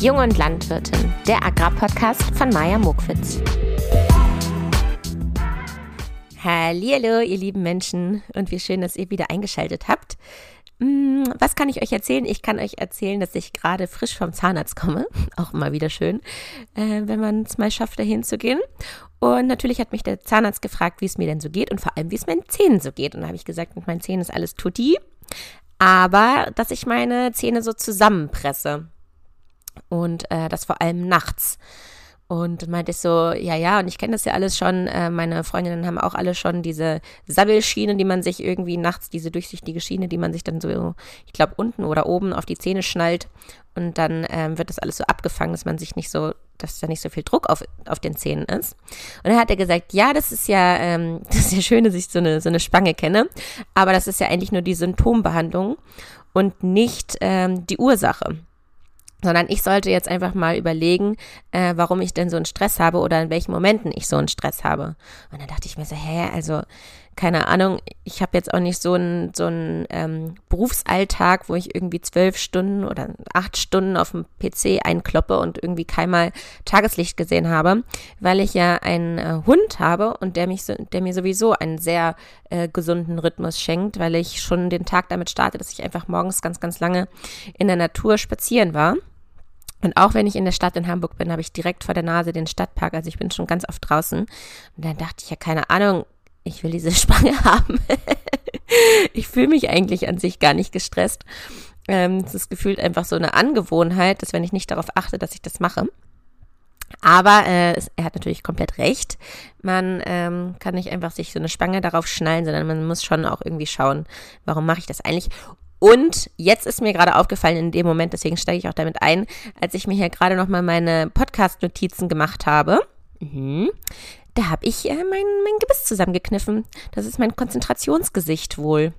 Jung und Landwirtin, der Agrarpodcast von Maja Mokwitz. Hallo, ihr lieben Menschen und wie schön, dass ihr wieder eingeschaltet habt. Mm, was kann ich euch erzählen? Ich kann euch erzählen, dass ich gerade frisch vom Zahnarzt komme. Auch immer wieder schön, äh, wenn man es mal schafft, dahin zu gehen. Und natürlich hat mich der Zahnarzt gefragt, wie es mir denn so geht und vor allem, wie es meinen Zähnen so geht. Und da habe ich gesagt, mit meinen Zähnen ist alles tutti. Aber, dass ich meine Zähne so zusammenpresse und äh, das vor allem nachts. Und meinte ich so, ja, ja, und ich kenne das ja alles schon. Äh, meine Freundinnen haben auch alle schon diese Sabbelschiene, die man sich irgendwie nachts, diese durchsichtige Schiene, die man sich dann so, ich glaube, unten oder oben auf die Zähne schnallt. Und dann ähm, wird das alles so abgefangen, dass man sich nicht so, dass da nicht so viel Druck auf, auf den Zähnen ist. Und dann hat er gesagt, ja, das ist ja, ähm, das ist ja schön, dass ich so eine, so eine Spange kenne, aber das ist ja eigentlich nur die Symptombehandlung und nicht ähm, die Ursache sondern ich sollte jetzt einfach mal überlegen, äh, warum ich denn so einen Stress habe oder in welchen Momenten ich so einen Stress habe. Und dann dachte ich mir so, hä, also keine Ahnung, ich habe jetzt auch nicht so einen so ähm, Berufsalltag, wo ich irgendwie zwölf Stunden oder acht Stunden auf dem PC einkloppe und irgendwie keinmal Tageslicht gesehen habe, weil ich ja einen äh, Hund habe und der mich so, der mir sowieso einen sehr äh, gesunden Rhythmus schenkt, weil ich schon den Tag damit starte, dass ich einfach morgens ganz, ganz lange in der Natur spazieren war. Und auch wenn ich in der Stadt in Hamburg bin, habe ich direkt vor der Nase den Stadtpark. Also ich bin schon ganz oft draußen. Und dann dachte ich ja, keine Ahnung, ich will diese Spange haben. ich fühle mich eigentlich an sich gar nicht gestresst. Ähm, es ist gefühlt einfach so eine Angewohnheit, dass wenn ich nicht darauf achte, dass ich das mache. Aber äh, er hat natürlich komplett recht. Man ähm, kann nicht einfach sich so eine Spange darauf schnallen, sondern man muss schon auch irgendwie schauen, warum mache ich das eigentlich. Und jetzt ist mir gerade aufgefallen in dem Moment, deswegen steige ich auch damit ein, als ich mir hier gerade nochmal meine Podcast-Notizen gemacht habe. Mhm. Da habe ich äh, mein, mein Gebiss zusammengekniffen. Das ist mein Konzentrationsgesicht wohl,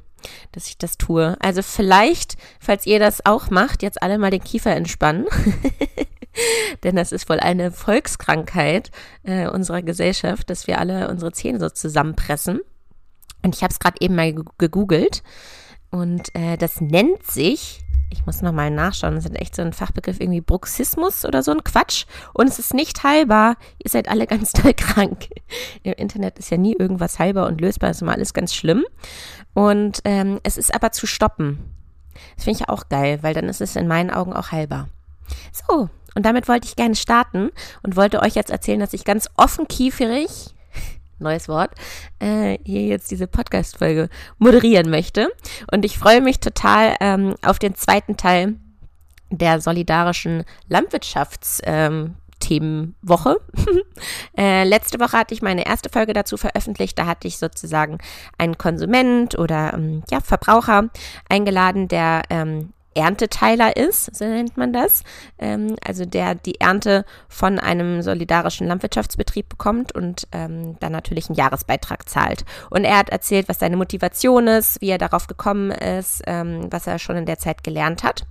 dass ich das tue. Also vielleicht, falls ihr das auch macht, jetzt alle mal den Kiefer entspannen. Denn das ist wohl eine Volkskrankheit äh, unserer Gesellschaft, dass wir alle unsere Zähne so zusammenpressen. Und ich habe es gerade eben mal gegoogelt. Und äh, das nennt sich, ich muss nochmal nachschauen, das ist echt so ein Fachbegriff, irgendwie Bruxismus oder so ein Quatsch. Und es ist nicht heilbar. Ihr seid alle ganz doll krank. Im Internet ist ja nie irgendwas heilbar und lösbar, ist immer alles ganz schlimm. Und ähm, es ist aber zu stoppen. Das finde ich auch geil, weil dann ist es in meinen Augen auch heilbar. So, und damit wollte ich gerne starten und wollte euch jetzt erzählen, dass ich ganz offenkieferig neues Wort, äh, hier jetzt diese Podcast-Folge moderieren möchte. Und ich freue mich total ähm, auf den zweiten Teil der solidarischen Landwirtschafts- ähm, äh, letzte Woche hatte ich meine erste Folge dazu veröffentlicht. Da hatte ich sozusagen einen Konsument oder ähm, ja, Verbraucher eingeladen, der ähm, Ernteteiler ist, so nennt man das. Ähm, also der die Ernte von einem solidarischen Landwirtschaftsbetrieb bekommt und ähm, dann natürlich einen Jahresbeitrag zahlt. Und er hat erzählt, was seine Motivation ist, wie er darauf gekommen ist, ähm, was er schon in der Zeit gelernt hat.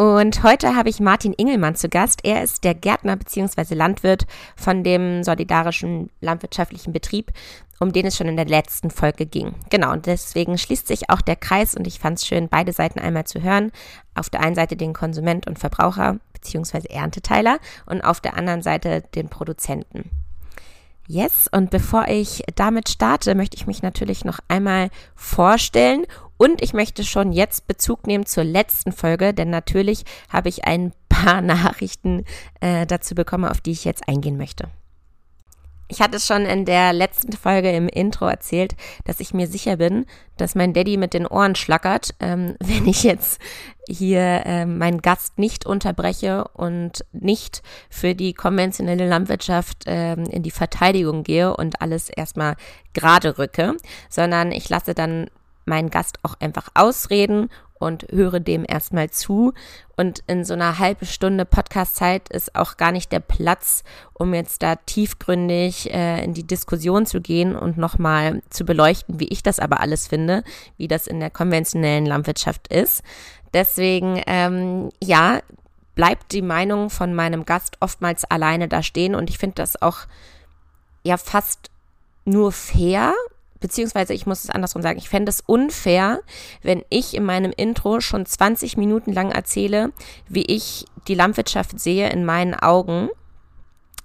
Und heute habe ich Martin Ingelmann zu Gast. Er ist der Gärtner bzw. Landwirt von dem solidarischen landwirtschaftlichen Betrieb, um den es schon in der letzten Folge ging. Genau, und deswegen schließt sich auch der Kreis und ich fand es schön, beide Seiten einmal zu hören. Auf der einen Seite den Konsument und Verbraucher bzw. Ernteteiler und auf der anderen Seite den Produzenten. Yes, und bevor ich damit starte, möchte ich mich natürlich noch einmal vorstellen und ich möchte schon jetzt Bezug nehmen zur letzten Folge, denn natürlich habe ich ein paar Nachrichten äh, dazu bekommen, auf die ich jetzt eingehen möchte. Ich hatte schon in der letzten Folge im Intro erzählt, dass ich mir sicher bin, dass mein Daddy mit den Ohren schlackert, ähm, wenn ich jetzt hier ähm, meinen Gast nicht unterbreche und nicht für die konventionelle Landwirtschaft ähm, in die Verteidigung gehe und alles erstmal gerade rücke, sondern ich lasse dann meinen Gast auch einfach ausreden und höre dem erstmal zu. Und in so einer halben Stunde Podcast-Zeit ist auch gar nicht der Platz, um jetzt da tiefgründig äh, in die Diskussion zu gehen und nochmal zu beleuchten, wie ich das aber alles finde, wie das in der konventionellen Landwirtschaft ist. Deswegen, ähm, ja, bleibt die Meinung von meinem Gast oftmals alleine da stehen und ich finde das auch ja fast nur fair, beziehungsweise ich muss es andersrum sagen, ich fände es unfair, wenn ich in meinem Intro schon 20 Minuten lang erzähle, wie ich die Landwirtschaft sehe in meinen Augen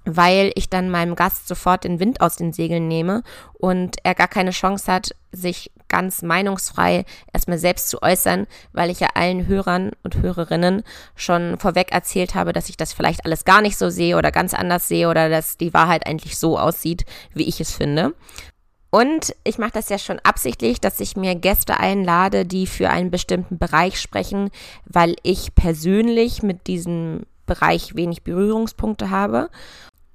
weil ich dann meinem Gast sofort den Wind aus den Segeln nehme und er gar keine Chance hat, sich ganz meinungsfrei erstmal selbst zu äußern, weil ich ja allen Hörern und Hörerinnen schon vorweg erzählt habe, dass ich das vielleicht alles gar nicht so sehe oder ganz anders sehe oder dass die Wahrheit eigentlich so aussieht, wie ich es finde. Und ich mache das ja schon absichtlich, dass ich mir Gäste einlade, die für einen bestimmten Bereich sprechen, weil ich persönlich mit diesem Bereich wenig Berührungspunkte habe.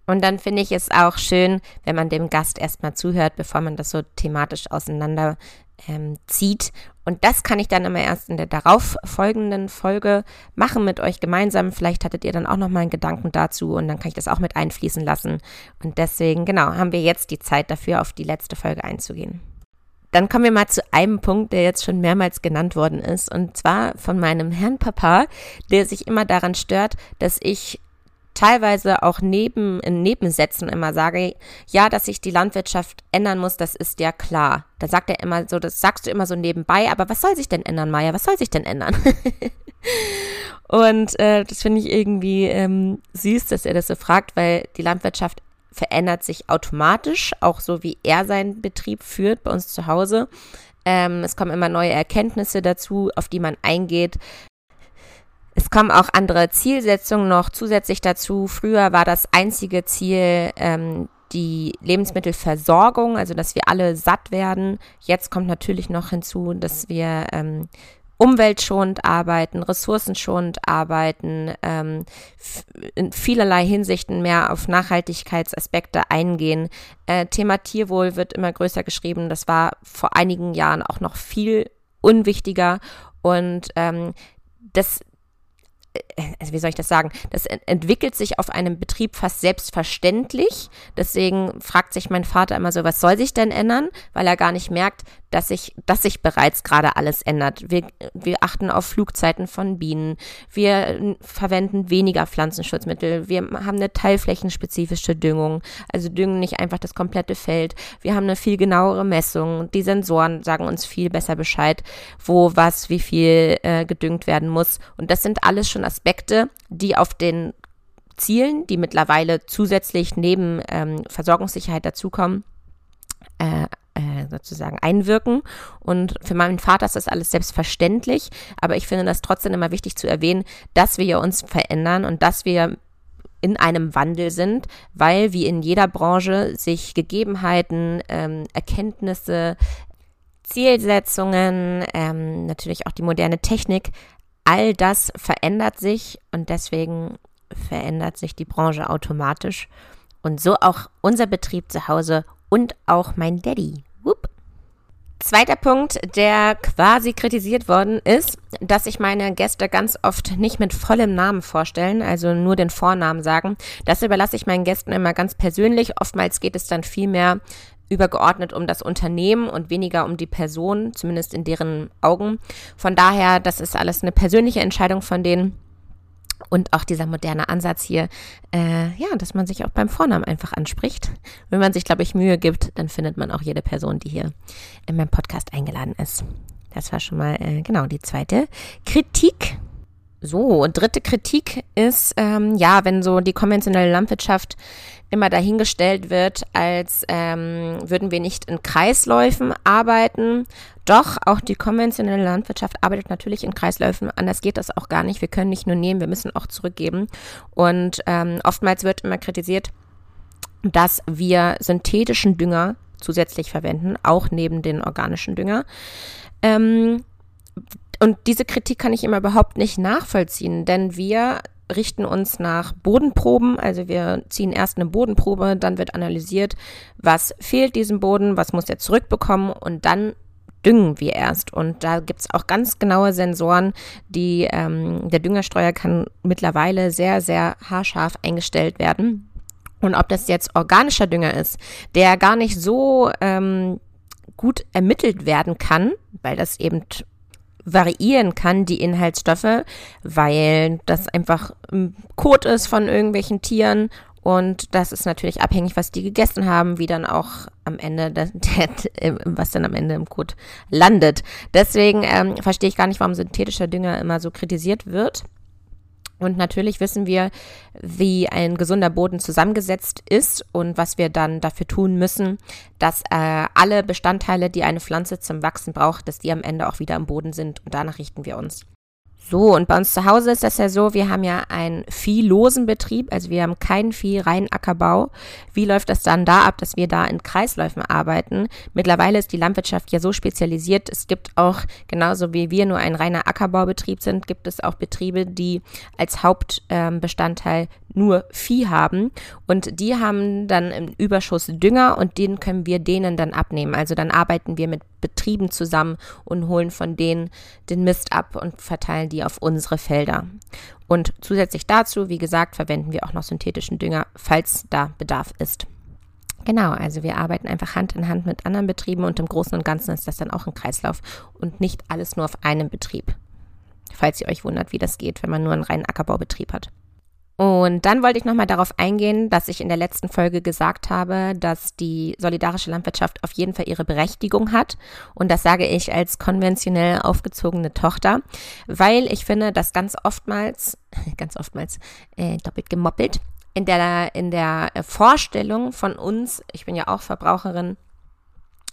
Und dann finde ich es auch schön, wenn man dem Gast erstmal zuhört, bevor man das so thematisch auseinander ähm. Und das kann ich dann immer erst in der darauf folgenden Folge machen mit euch gemeinsam. Vielleicht hattet ihr dann auch noch mal einen Gedanken dazu und dann kann ich das auch mit einfließen lassen. Und deswegen, genau, haben wir jetzt die Zeit dafür, auf die letzte Folge einzugehen. Dann kommen wir mal zu einem Punkt, der jetzt schon mehrmals genannt worden ist, und zwar von meinem Herrn Papa, der sich immer daran stört, dass ich teilweise auch neben, in Nebensätzen immer sage, ja, dass sich die Landwirtschaft ändern muss, das ist ja klar. Da sagt er immer so, das sagst du immer so nebenbei, aber was soll sich denn ändern, Maya? Was soll sich denn ändern? Und äh, das finde ich irgendwie ähm, süß, dass er das so fragt, weil die Landwirtschaft verändert sich automatisch, auch so wie er seinen Betrieb führt bei uns zu Hause. Ähm, es kommen immer neue Erkenntnisse dazu, auf die man eingeht. Es kommen auch andere Zielsetzungen noch zusätzlich dazu. Früher war das einzige Ziel ähm, die Lebensmittelversorgung, also dass wir alle satt werden. Jetzt kommt natürlich noch hinzu, dass wir ähm, umweltschonend arbeiten, ressourcenschonend arbeiten, ähm, in vielerlei Hinsichten mehr auf Nachhaltigkeitsaspekte eingehen. Äh, Thema Tierwohl wird immer größer geschrieben. Das war vor einigen Jahren auch noch viel unwichtiger und ähm, das wie soll ich das sagen, das entwickelt sich auf einem Betrieb fast selbstverständlich. Deswegen fragt sich mein Vater immer so, was soll sich denn ändern? Weil er gar nicht merkt, dass sich, dass sich bereits gerade alles ändert. Wir, wir achten auf Flugzeiten von Bienen. Wir verwenden weniger Pflanzenschutzmittel. Wir haben eine teilflächenspezifische Düngung. Also düngen nicht einfach das komplette Feld. Wir haben eine viel genauere Messung. Die Sensoren sagen uns viel besser Bescheid, wo was, wie viel äh, gedüngt werden muss. Und das sind alles schon Aspekte, die auf den Zielen, die mittlerweile zusätzlich neben ähm, Versorgungssicherheit dazukommen, äh, sozusagen einwirken. Und für meinen Vater ist das alles selbstverständlich, aber ich finde das trotzdem immer wichtig zu erwähnen, dass wir uns verändern und dass wir in einem Wandel sind, weil wie in jeder Branche sich Gegebenheiten, ähm, Erkenntnisse, Zielsetzungen, ähm, natürlich auch die moderne Technik, all das verändert sich und deswegen verändert sich die Branche automatisch. Und so auch unser Betrieb zu Hause und auch mein Daddy. Whoop. Zweiter Punkt, der quasi kritisiert worden ist, dass sich meine Gäste ganz oft nicht mit vollem Namen vorstellen, also nur den Vornamen sagen. Das überlasse ich meinen Gästen immer ganz persönlich. Oftmals geht es dann viel mehr übergeordnet um das Unternehmen und weniger um die Person, zumindest in deren Augen. Von daher, das ist alles eine persönliche Entscheidung von denen. Und auch dieser moderne Ansatz hier, äh, ja, dass man sich auch beim Vornamen einfach anspricht. Wenn man sich, glaube ich, Mühe gibt, dann findet man auch jede Person, die hier in meinem Podcast eingeladen ist. Das war schon mal äh, genau die zweite Kritik. So, dritte Kritik ist, ähm, ja, wenn so die konventionelle Landwirtschaft immer dahingestellt wird, als ähm, würden wir nicht in Kreisläufen arbeiten. Doch, auch die konventionelle Landwirtschaft arbeitet natürlich in Kreisläufen. Anders geht das auch gar nicht. Wir können nicht nur nehmen, wir müssen auch zurückgeben. Und ähm, oftmals wird immer kritisiert, dass wir synthetischen Dünger zusätzlich verwenden, auch neben den organischen Dünger. Ähm, und diese Kritik kann ich immer überhaupt nicht nachvollziehen, denn wir richten uns nach Bodenproben. Also wir ziehen erst eine Bodenprobe, dann wird analysiert, was fehlt diesem Boden, was muss er zurückbekommen und dann düngen wir erst. Und da gibt es auch ganz genaue Sensoren, die ähm, der Düngerstreuer kann mittlerweile sehr, sehr haarscharf eingestellt werden. Und ob das jetzt organischer Dünger ist, der gar nicht so ähm, gut ermittelt werden kann, weil das eben variieren kann, die Inhaltsstoffe, weil das einfach Kot ist von irgendwelchen Tieren Und das ist natürlich abhängig, was die gegessen haben, wie dann auch am Ende, der, was dann am Ende im Kot landet. Deswegen ähm, verstehe ich gar nicht, warum synthetischer Dünger immer so kritisiert wird. Und natürlich wissen wir, wie ein gesunder Boden zusammengesetzt ist und was wir dann dafür tun müssen, dass äh, alle Bestandteile, die eine Pflanze zum Wachsen braucht, dass die am Ende auch wieder am Boden sind. Und danach richten wir uns. So, und bei uns zu Hause ist das ja so, wir haben ja einen viehlosen Betrieb, also wir haben keinen Vieh, rein Ackerbau. Wie läuft das dann da ab, dass wir da in Kreisläufen arbeiten? Mittlerweile ist die Landwirtschaft ja so spezialisiert, es gibt auch, genauso wie wir nur ein reiner Ackerbaubetrieb sind, gibt es auch Betriebe, die als Hauptbestandteil ähm, nur Vieh haben und die haben dann im Überschuss Dünger und den können wir denen dann abnehmen. Also dann arbeiten wir mit Betrieben zusammen und holen von denen den Mist ab und verteilen die auf unsere Felder. Und zusätzlich dazu, wie gesagt, verwenden wir auch noch synthetischen Dünger, falls da Bedarf ist. Genau, also wir arbeiten einfach Hand in Hand mit anderen Betrieben und im Großen und Ganzen ist das dann auch ein Kreislauf und nicht alles nur auf einem Betrieb. Falls ihr euch wundert, wie das geht, wenn man nur einen reinen Ackerbaubetrieb hat. Und dann wollte ich nochmal darauf eingehen, dass ich in der letzten Folge gesagt habe, dass die solidarische Landwirtschaft auf jeden Fall ihre Berechtigung hat. Und das sage ich als konventionell aufgezogene Tochter, weil ich finde, dass ganz oftmals, ganz oftmals äh, doppelt gemoppelt, in der, in der Vorstellung von uns, ich bin ja auch Verbraucherin,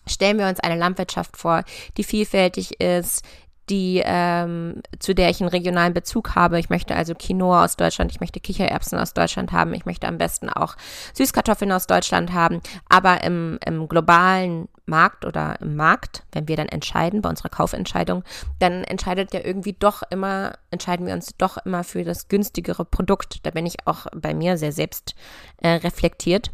stellen wir uns eine Landwirtschaft vor, die vielfältig ist, die, ähm, zu der ich einen regionalen Bezug habe. Ich möchte also Quinoa aus Deutschland, ich möchte Kichererbsen aus Deutschland haben, ich möchte am besten auch Süßkartoffeln aus Deutschland haben. Aber im, im globalen Markt oder im Markt, wenn wir dann entscheiden, bei unserer Kaufentscheidung, dann entscheidet ja irgendwie doch immer, entscheiden wir uns doch immer für das günstigere Produkt. Da bin ich auch bei mir sehr selbst äh, reflektiert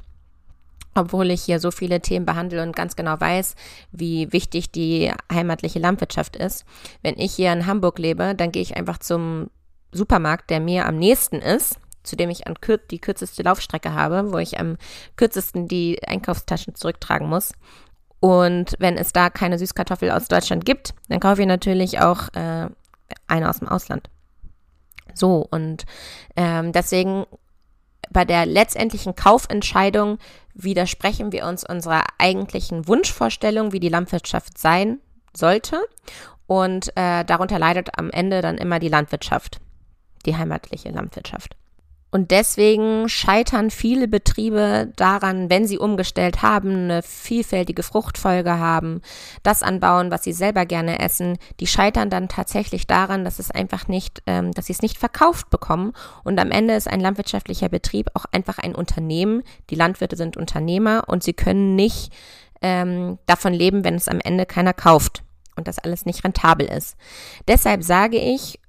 obwohl ich hier so viele Themen behandle und ganz genau weiß, wie wichtig die heimatliche Landwirtschaft ist. Wenn ich hier in Hamburg lebe, dann gehe ich einfach zum Supermarkt, der mir am nächsten ist, zu dem ich an kür die kürzeste Laufstrecke habe, wo ich am kürzesten die Einkaufstaschen zurücktragen muss. Und wenn es da keine Süßkartoffel aus Deutschland gibt, dann kaufe ich natürlich auch äh, eine aus dem Ausland. So, und ähm, deswegen bei der letztendlichen Kaufentscheidung widersprechen wir uns unserer eigentlichen Wunschvorstellung, wie die Landwirtschaft sein sollte. Und äh, darunter leidet am Ende dann immer die Landwirtschaft, die heimatliche Landwirtschaft. Und deswegen scheitern viele Betriebe daran, wenn sie umgestellt haben, eine vielfältige Fruchtfolge haben, das anbauen, was sie selber gerne essen. Die scheitern dann tatsächlich daran, dass es einfach nicht, ähm, dass sie es nicht verkauft bekommen. Und am Ende ist ein landwirtschaftlicher Betrieb auch einfach ein Unternehmen. Die Landwirte sind Unternehmer und sie können nicht ähm, davon leben, wenn es am Ende keiner kauft und das alles nicht rentabel ist. Deshalb sage ich,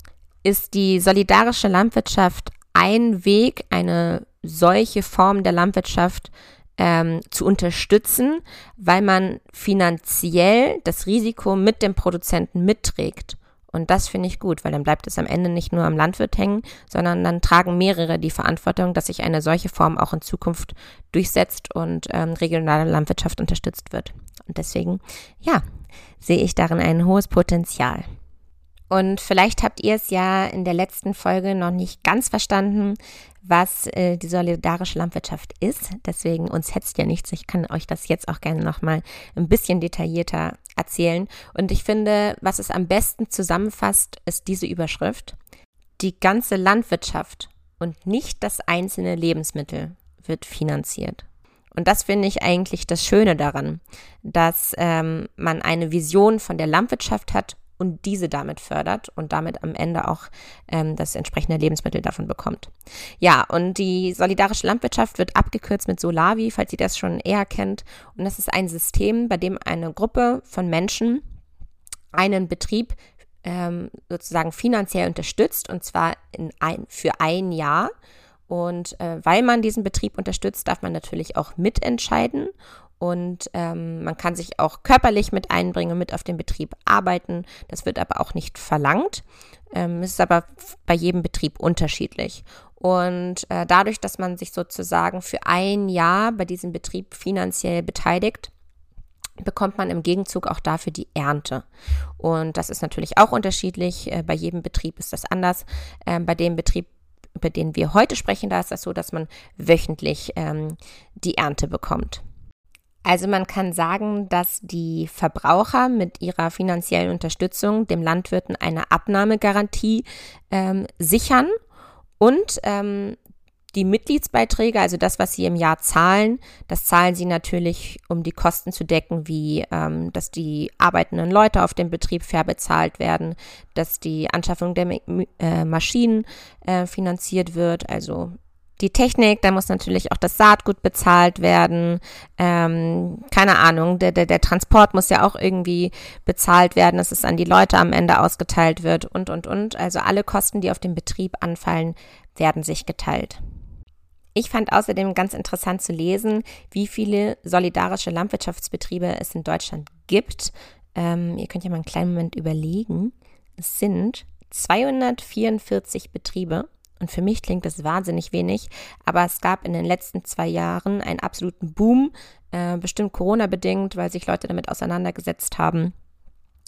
ist die solidarische Landwirtschaft ein Weg, eine solche Form der Landwirtschaft ähm, zu unterstützen, weil man finanziell das Risiko mit dem Produzenten mitträgt. Und das finde ich gut, weil dann bleibt es am Ende nicht nur am Landwirt hängen, sondern dann tragen mehrere die Verantwortung, dass sich eine solche Form auch in Zukunft durchsetzt und ähm, regionale Landwirtschaft unterstützt wird. Und deswegen, ja, sehe ich darin ein hohes Potenzial. Und vielleicht habt ihr es ja in der letzten Folge noch nicht ganz verstanden, was äh, die solidarische Landwirtschaft ist. Deswegen uns hetzt ja nichts. Ich kann euch das jetzt auch gerne noch mal ein bisschen detaillierter erzählen. Und ich finde, was es am besten zusammenfasst, ist diese Überschrift. Die ganze Landwirtschaft und nicht das einzelne Lebensmittel wird finanziert. Und das finde ich eigentlich das Schöne daran, dass ähm, man eine Vision von der Landwirtschaft hat und diese damit fördert und damit am Ende auch ähm, das entsprechende Lebensmittel davon bekommt. Ja, und die solidarische Landwirtschaft wird abgekürzt mit Solavi, falls ihr das schon eher kennt. Und das ist ein System, bei dem eine Gruppe von Menschen einen Betrieb ähm, sozusagen finanziell unterstützt und zwar in ein, für ein Jahr. Und äh, weil man diesen Betrieb unterstützt, darf man natürlich auch mitentscheiden und ähm, man kann sich auch körperlich mit einbringen, mit auf den Betrieb arbeiten. Das wird aber auch nicht verlangt. Ähm, es ist aber bei jedem Betrieb unterschiedlich. Und äh, dadurch, dass man sich sozusagen für ein Jahr bei diesem Betrieb finanziell beteiligt, bekommt man im Gegenzug auch dafür die Ernte. Und das ist natürlich auch unterschiedlich. Äh, bei jedem Betrieb ist das anders. Ähm, bei dem Betrieb über den wir heute sprechen, da ist das so, dass man wöchentlich ähm, die Ernte bekommt. Also man kann sagen, dass die Verbraucher mit ihrer finanziellen Unterstützung dem Landwirten eine Abnahmegarantie ähm, sichern und ähm, die Mitgliedsbeiträge, also das, was Sie im Jahr zahlen, das zahlen Sie natürlich, um die Kosten zu decken, wie ähm, dass die arbeitenden Leute auf dem Betrieb fair bezahlt werden, dass die Anschaffung der äh, Maschinen äh, finanziert wird, also die Technik, da muss natürlich auch das Saatgut bezahlt werden. Ähm, keine Ahnung, der, der, der Transport muss ja auch irgendwie bezahlt werden, dass es an die Leute am Ende ausgeteilt wird und, und, und. Also alle Kosten, die auf dem Betrieb anfallen, werden sich geteilt. Ich fand außerdem ganz interessant zu lesen, wie viele solidarische Landwirtschaftsbetriebe es in Deutschland gibt. Ähm, ihr könnt ja mal einen kleinen Moment überlegen. Es sind 244 Betriebe. Und für mich klingt das wahnsinnig wenig, aber es gab in den letzten zwei Jahren einen absoluten Boom, äh, bestimmt Corona-bedingt, weil sich Leute damit auseinandergesetzt haben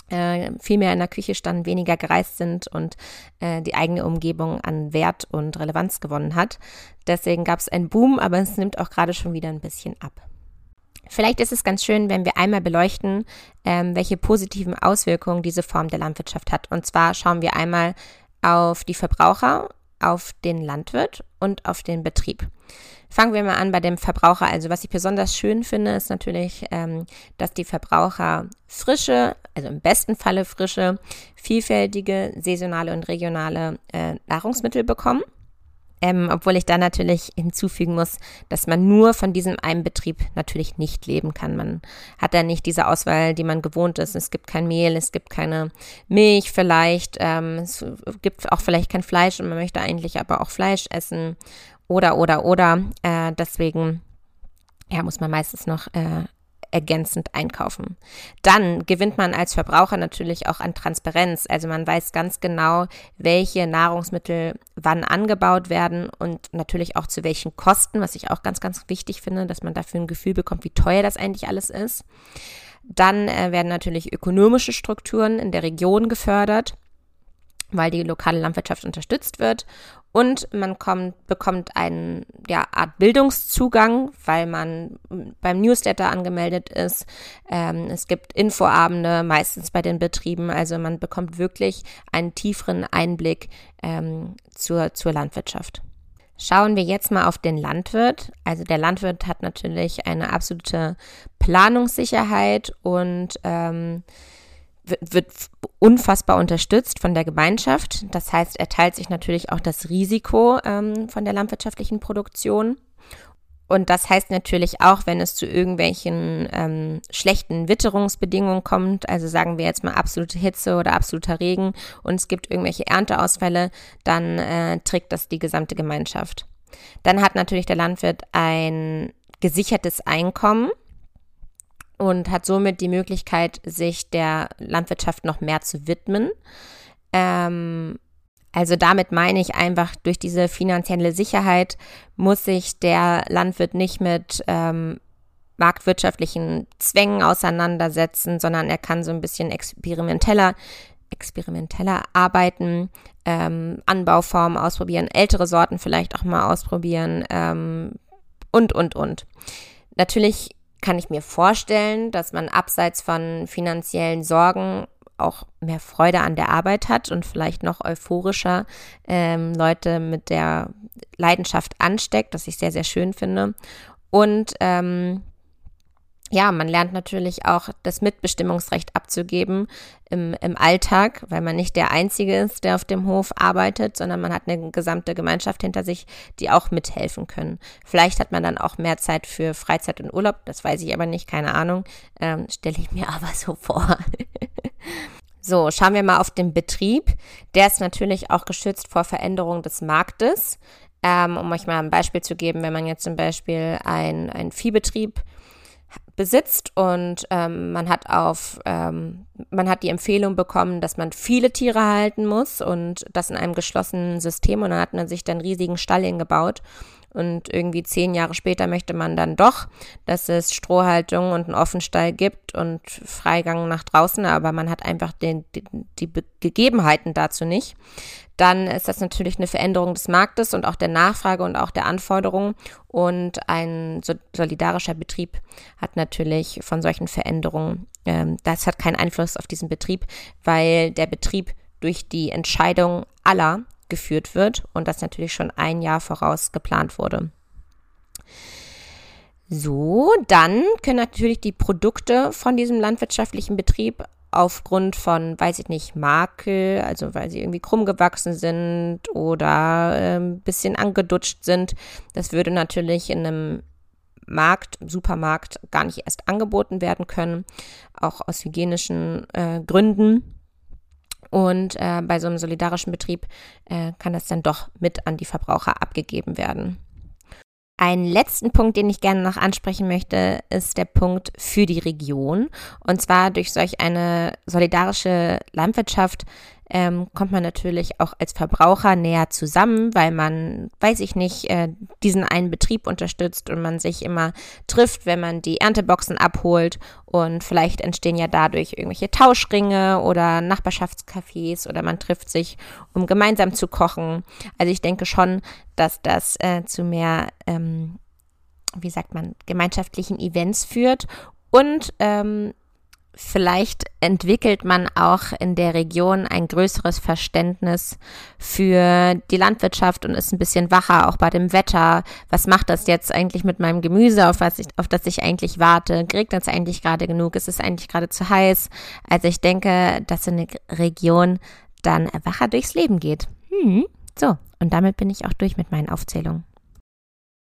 äh, viel mehr in der Küche standen, weniger gereist sind und äh, die eigene Umgebung an Wert und Relevanz gewonnen hat. Deswegen gab es einen Boom, aber es nimmt auch gerade schon wieder ein bisschen ab. Vielleicht ist es ganz schön, wenn wir einmal beleuchten, ähm, welche positiven Auswirkungen diese Form der Landwirtschaft hat. Und zwar schauen wir einmal auf die Verbraucher, auf den Landwirt und auf den Betrieb. Fangen wir mal an bei dem Verbraucher. Also was ich besonders schön finde, ist natürlich, ähm, dass die Verbraucher frische, also im besten Falle frische, vielfältige, saisonale und regionale äh, Nahrungsmittel bekommen. Ähm, obwohl ich da natürlich hinzufügen muss, dass man nur von diesem einen Betrieb natürlich nicht leben kann. Man hat da nicht diese Auswahl, die man gewohnt ist. Es gibt kein Mehl, es gibt keine Milch vielleicht, ähm, es gibt auch vielleicht kein Fleisch und man möchte eigentlich aber auch Fleisch essen oder, oder, oder. Äh, deswegen ja, muss man meistens noch äh, ergänzend einkaufen. Dann gewinnt man als Verbraucher natürlich auch an Transparenz. Also man weiß ganz genau, welche Nahrungsmittel wann angebaut werden und natürlich auch zu welchen Kosten, was ich auch ganz, ganz wichtig finde, dass man dafür ein Gefühl bekommt, wie teuer das eigentlich alles ist. Dann äh, werden natürlich ökonomische Strukturen in der Region gefördert weil die lokale Landwirtschaft unterstützt wird und man kommt, bekommt einen ja, Art Bildungszugang, weil man beim Newsletter angemeldet ist. Ähm, es gibt Infoabende, meistens bei den Betrieben. Also man bekommt wirklich einen tieferen Einblick ähm, zur, zur Landwirtschaft. Schauen wir jetzt mal auf den Landwirt. Also der Landwirt hat natürlich eine absolute Planungssicherheit und ähm, wird unfassbar unterstützt von der Gemeinschaft. Das heißt, er teilt sich natürlich auch das Risiko ähm, von der landwirtschaftlichen Produktion. Und das heißt natürlich auch, wenn es zu irgendwelchen ähm, schlechten Witterungsbedingungen kommt, also sagen wir jetzt mal absolute Hitze oder absoluter Regen und es gibt irgendwelche Ernteausfälle, dann äh, trägt das die gesamte Gemeinschaft. Dann hat natürlich der Landwirt ein gesichertes Einkommen und hat somit die Möglichkeit, sich der Landwirtschaft noch mehr zu widmen. Ähm, also damit meine ich einfach, durch diese finanzielle Sicherheit muss sich der Landwirt nicht mit ähm, marktwirtschaftlichen Zwängen auseinandersetzen, sondern er kann so ein bisschen experimenteller, experimenteller arbeiten, ähm, Anbauformen ausprobieren, ältere Sorten vielleicht auch mal ausprobieren ähm, und, und, und. Natürlich kann ich mir vorstellen, dass man abseits von finanziellen Sorgen auch mehr Freude an der Arbeit hat und vielleicht noch euphorischer ähm, Leute mit der Leidenschaft ansteckt, was ich sehr, sehr schön finde. Und ähm, ja, man lernt natürlich auch das Mitbestimmungsrecht abzugeben im, im Alltag, weil man nicht der Einzige ist, der auf dem Hof arbeitet, sondern man hat eine gesamte Gemeinschaft hinter sich, die auch mithelfen können. Vielleicht hat man dann auch mehr Zeit für Freizeit und Urlaub, das weiß ich aber nicht, keine Ahnung, ähm, stelle ich mir aber so vor. so, schauen wir mal auf den Betrieb. Der ist natürlich auch geschützt vor Veränderung des Marktes. Ähm, um euch mal ein Beispiel zu geben, wenn man jetzt zum Beispiel ein, ein Viehbetrieb besitzt und ähm, man hat auf, ähm, man hat die Empfehlung bekommen, dass man viele Tiere halten muss und das in einem geschlossenen System und dann hat man sich dann riesigen Stall hingebaut und irgendwie zehn Jahre später möchte man dann doch, dass es Strohhaltung und einen Offenstall gibt und Freigang nach draußen, aber man hat einfach den, die, die Gegebenheiten dazu nicht. Dann ist das natürlich eine Veränderung des Marktes und auch der Nachfrage und auch der Anforderungen. Und ein solidarischer Betrieb hat natürlich von solchen Veränderungen, ähm, das hat keinen Einfluss auf diesen Betrieb, weil der Betrieb durch die Entscheidung aller geführt wird und das natürlich schon ein Jahr voraus geplant wurde. So, dann können natürlich die Produkte von diesem landwirtschaftlichen Betrieb aufgrund von, weiß ich nicht, Makel, also weil sie irgendwie krumm gewachsen sind oder äh, ein bisschen angedutscht sind, das würde natürlich in einem Markt, Supermarkt gar nicht erst angeboten werden können, auch aus hygienischen äh, Gründen. Und äh, bei so einem solidarischen Betrieb äh, kann das dann doch mit an die Verbraucher abgegeben werden. Einen letzten Punkt, den ich gerne noch ansprechen möchte, ist der Punkt für die Region. Und zwar durch solch eine solidarische Landwirtschaft ähm, kommt man natürlich auch als Verbraucher näher zusammen, weil man, weiß ich nicht, äh, diesen einen Betrieb unterstützt und man sich immer trifft, wenn man die Ernteboxen abholt und vielleicht entstehen ja dadurch irgendwelche Tauschringe oder Nachbarschaftscafés oder man trifft sich, um gemeinsam zu kochen. Also ich denke schon, dass das äh, zu mehr, ähm, wie sagt man, gemeinschaftlichen Events führt und ähm, vielleicht entwickelt man auch in der Region ein größeres Verständnis für die Landwirtschaft und ist ein bisschen wacher, auch bei dem Wetter. Was macht das jetzt eigentlich mit meinem Gemüse, auf, was ich, auf das ich eigentlich warte? Regnet es eigentlich gerade genug? Ist es eigentlich gerade zu heiß? Also ich denke, dass eine Region dann wacher durchs Leben geht. Hm. So, und damit bin ich auch durch mit meinen Aufzählungen.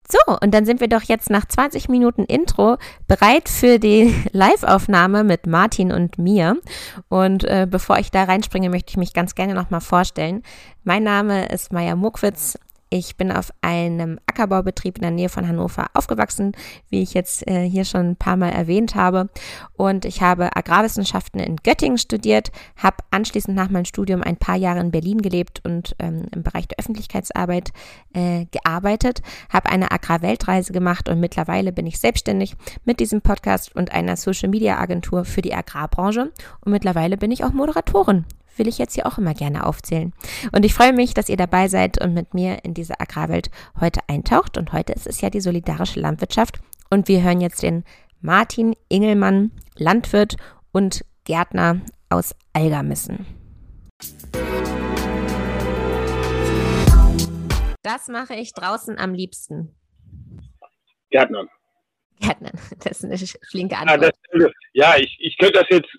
So, und dann sind wir doch jetzt nach 20 Minuten Intro bereit für die Live-Aufnahme mit Martin und mir. Und äh, bevor ich da reinspringe, möchte ich mich ganz gerne nochmal vorstellen. Mein Name ist Maya Muckwitz. Ich bin auf einem Ackerbaubetrieb in der Nähe von Hannover aufgewachsen, wie ich jetzt äh, hier schon ein paar Mal erwähnt habe. Und ich habe Agrarwissenschaften in Göttingen studiert, habe anschließend nach meinem Studium ein paar Jahre in Berlin gelebt und ähm, im Bereich der Öffentlichkeitsarbeit äh, gearbeitet, habe eine Agrarweltreise gemacht und mittlerweile bin ich selbstständig mit diesem Podcast und einer Social-Media-Agentur für die Agrarbranche. Und mittlerweile bin ich auch Moderatorin will ich jetzt hier auch immer gerne aufzählen. Und ich freue mich, dass ihr dabei seid und mit mir in diese Agrarwelt heute eintaucht. Und heute ist es ja die solidarische Landwirtschaft. Und wir hören jetzt den Martin Ingelmann, Landwirt und Gärtner aus Algermissen. Das mache ich draußen am liebsten. Gärtnern. Gärtnern, das ist eine flinke Antwort. Ja, das, ja ich, ich könnte das jetzt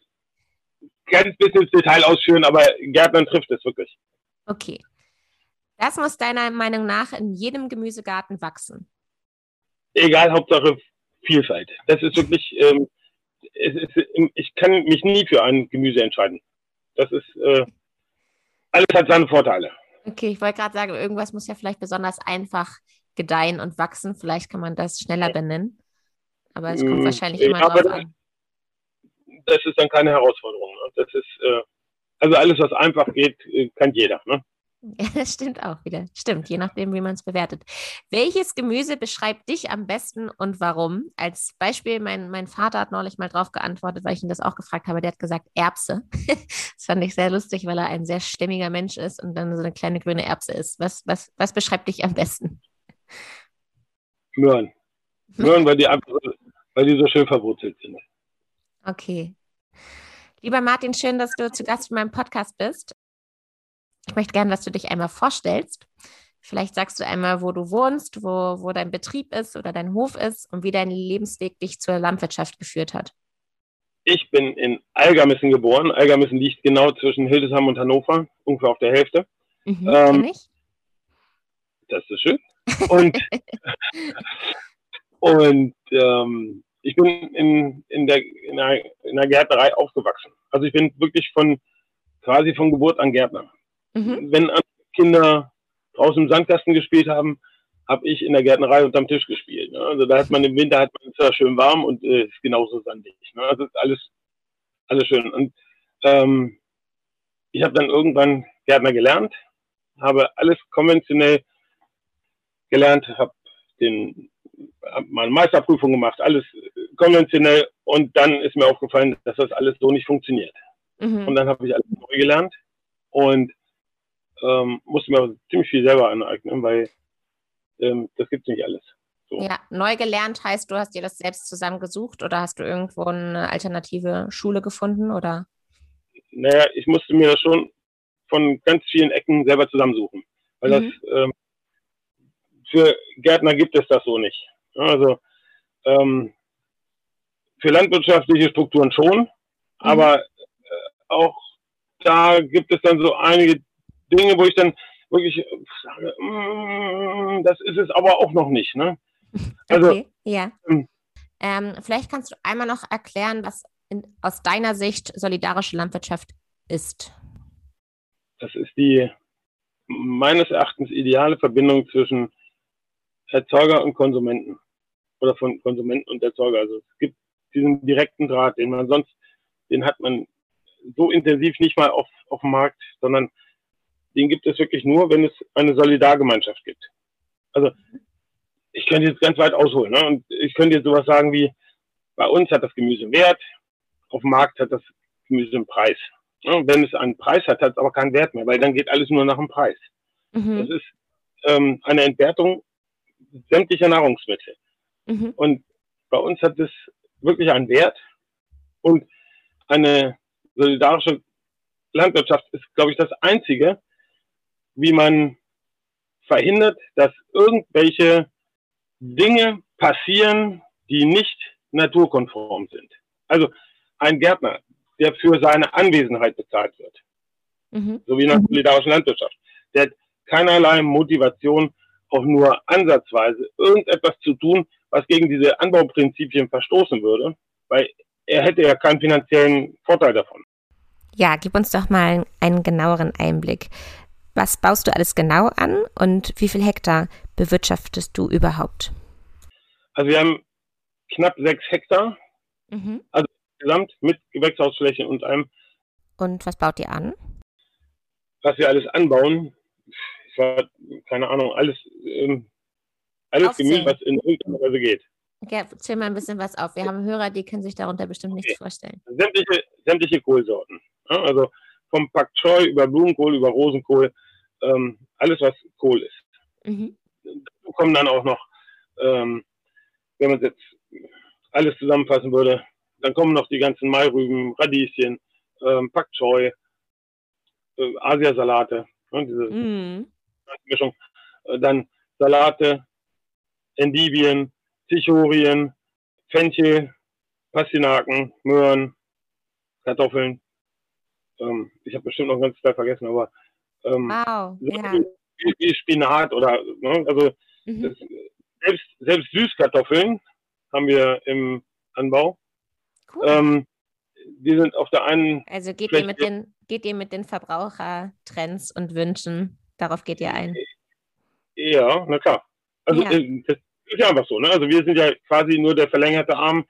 ganz bisschen ins Detail ausführen, aber Gärtnern trifft es wirklich. Okay. Das muss deiner Meinung nach in jedem Gemüsegarten wachsen. Egal, Hauptsache Vielfalt. Das ist wirklich, ähm, ist, ich kann mich nie für ein Gemüse entscheiden. Das ist, äh, alles hat seine Vorteile. Okay, ich wollte gerade sagen, irgendwas muss ja vielleicht besonders einfach gedeihen und wachsen. Vielleicht kann man das schneller benennen. Aber es kommt mm, wahrscheinlich immer drauf an das ist dann keine Herausforderung. Ne? Das ist, äh, also alles, was einfach geht, äh, kann jeder. Ne? Ja, das stimmt auch wieder. Stimmt, je nachdem, wie man es bewertet. Welches Gemüse beschreibt dich am besten und warum? Als Beispiel, mein, mein Vater hat neulich mal drauf geantwortet, weil ich ihn das auch gefragt habe. Der hat gesagt Erbse. das fand ich sehr lustig, weil er ein sehr stämmiger Mensch ist und dann so eine kleine grüne Erbse ist. Was, was, was beschreibt dich am besten? Möhren. Möhren, weil die, weil die so schön verwurzelt sind. Okay. Lieber Martin, schön, dass du zu Gast in meinem Podcast bist. Ich möchte gerne, dass du dich einmal vorstellst. Vielleicht sagst du einmal, wo du wohnst, wo, wo dein Betrieb ist oder dein Hof ist und wie dein Lebensweg dich zur Landwirtschaft geführt hat. Ich bin in Algermissen geboren. Algermissen liegt genau zwischen Hildesheim und Hannover, ungefähr auf der Hälfte. Mhm, ähm, ich. Das ist schön. Und, und ähm, ich bin in, in, der, in, der, in der Gärtnerei aufgewachsen. Also ich bin wirklich von quasi von Geburt an Gärtner. Mhm. Wenn Kinder draußen im Sandkasten gespielt haben, habe ich in der Gärtnerei unterm Tisch gespielt. Ne? Also da hat man im Winter hat man es ja schön warm und äh, ist genauso sandig. Ne? Also ist alles, alles schön. Und ähm, ich habe dann irgendwann Gärtner gelernt, habe alles konventionell gelernt, habe den habe meine Meisterprüfung gemacht, alles konventionell und dann ist mir aufgefallen, dass das alles so nicht funktioniert. Mhm. Und dann habe ich alles neu gelernt und ähm, musste mir ziemlich viel selber aneignen, weil ähm, das gibt nicht alles. So. Ja, neu gelernt heißt, du hast dir das selbst zusammengesucht oder hast du irgendwo eine alternative Schule gefunden oder? Naja, ich musste mir das schon von ganz vielen Ecken selber zusammensuchen. Weil mhm. das ähm, für Gärtner gibt es das so nicht. Also ähm, für landwirtschaftliche Strukturen schon, mhm. aber äh, auch da gibt es dann so einige Dinge, wo ich dann wirklich sage, mm, das ist es aber auch noch nicht. Ne? Also, okay, ja. Ähm, ähm, vielleicht kannst du einmal noch erklären, was in, aus deiner Sicht solidarische Landwirtschaft ist. Das ist die meines Erachtens ideale Verbindung zwischen Erzeuger und Konsumenten oder von Konsumenten und Erzeuger. Also es gibt diesen direkten Draht, den man sonst, den hat man so intensiv nicht mal auf, auf dem Markt, sondern den gibt es wirklich nur, wenn es eine Solidargemeinschaft gibt. Also ich könnte jetzt ganz weit ausholen. Ne? Und ich könnte jetzt sowas sagen wie, bei uns hat das Gemüse Wert, auf dem Markt hat das Gemüse einen Preis. Ne? Wenn es einen Preis hat, hat es aber keinen Wert mehr, weil dann geht alles nur nach dem Preis. Mhm. Das ist ähm, eine Entwertung sämtlicher Nahrungsmittel. Mhm. Und bei uns hat es wirklich einen Wert und eine solidarische Landwirtschaft ist, glaube ich, das Einzige, wie man verhindert, dass irgendwelche Dinge passieren, die nicht naturkonform sind. Also ein Gärtner, der für seine Anwesenheit bezahlt wird, mhm. so wie in der mhm. solidarischen Landwirtschaft, der hat keinerlei Motivation, auch nur ansatzweise irgendetwas zu tun, was gegen diese Anbauprinzipien verstoßen würde, weil er hätte ja keinen finanziellen Vorteil davon. Ja, gib uns doch mal einen genaueren Einblick. Was baust du alles genau an und wie viel Hektar bewirtschaftest du überhaupt? Also wir haben knapp sechs Hektar, mhm. also insgesamt mit Gewächshausfläche und allem. Und was baut ihr an? Was wir alles anbauen, ich war, keine Ahnung, alles, ähm, alles Gemüse, was in irgendeiner Weise geht. Okay, zähl mal ein bisschen was auf. Wir haben Hörer, die können sich darunter bestimmt nichts okay. vorstellen. Sämtliche, sämtliche Kohlsorten. Ja, also vom Pak Choi über Blumenkohl, über Rosenkohl, ähm, alles was Kohl ist. Mhm. Dazu kommen dann auch noch, ähm, wenn man jetzt alles zusammenfassen würde, dann kommen noch die ganzen Mairüben, Radieschen, ähm, Pak Choi, äh, Asiasalate, ne, diese mhm. Mischung. Äh, dann Salate, Endivien, Zichorien, Fenchel, Pastinaken, Möhren, Kartoffeln, ähm, ich habe bestimmt noch ganz viel vergessen, aber ähm, wow, so ja. wie, wie, Spinat oder ne, also mhm. das, selbst, selbst Süßkartoffeln haben wir im Anbau. Cool. Ähm, die sind auf der einen. Also geht ihr, mit den, geht ihr mit den Verbrauchertrends und Wünschen, darauf geht ihr ein? Ja, na klar. Also ja. Äh, das ist ja einfach so, ne? Also wir sind ja quasi nur der verlängerte Arm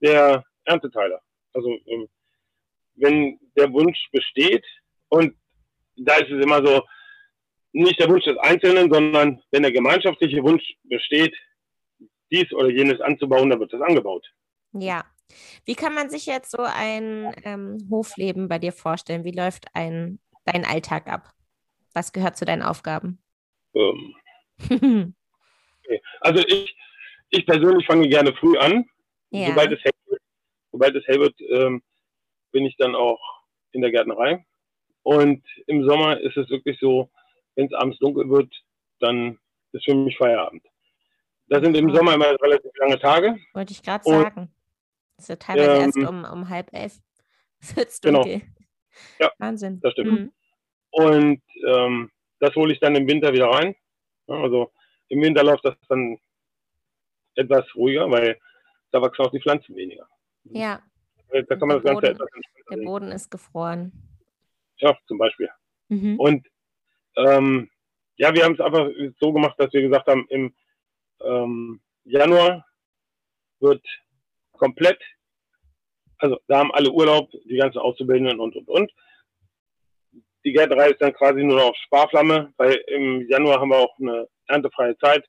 der Ernteteiler. Also ähm, wenn der Wunsch besteht. Und da ist es immer so, nicht der Wunsch des Einzelnen, sondern wenn der gemeinschaftliche Wunsch besteht, dies oder jenes anzubauen, dann wird das angebaut. Ja. Wie kann man sich jetzt so ein ähm, Hofleben bei dir vorstellen? Wie läuft ein, dein Alltag ab? Was gehört zu deinen Aufgaben? Ähm. okay. Also ich, ich persönlich fange gerne früh an, ja. sobald es hell wird. Sobald es hell wird, ähm, bin ich dann auch in der Gärtnerei. Und im Sommer ist es wirklich so, wenn es abends dunkel wird, dann ist für mich Feierabend. Das sind im Sommer immer relativ lange Tage. Wollte ich gerade sagen. Es ist ja teilweise ähm, erst um, um halb elf. Wird's genau. dunkel. Genau. Ja, Wahnsinn. Das stimmt. Mhm. Und ähm, das hole ich dann im Winter wieder rein. Also im Winter läuft das dann etwas ruhiger, weil da wachsen auch die Pflanzen weniger. Ja. Da kann man das Ganze etwas Der Boden ist gefroren. Ja, zum Beispiel. Mhm. Und ähm, ja, wir haben es einfach so gemacht, dass wir gesagt haben, im ähm, Januar wird komplett, also da haben alle Urlaub, die ganzen Auszubildenden und, und, und. Die Gärtnerei ist dann quasi nur noch auf Sparflamme, weil im Januar haben wir auch eine erntefreie Zeit.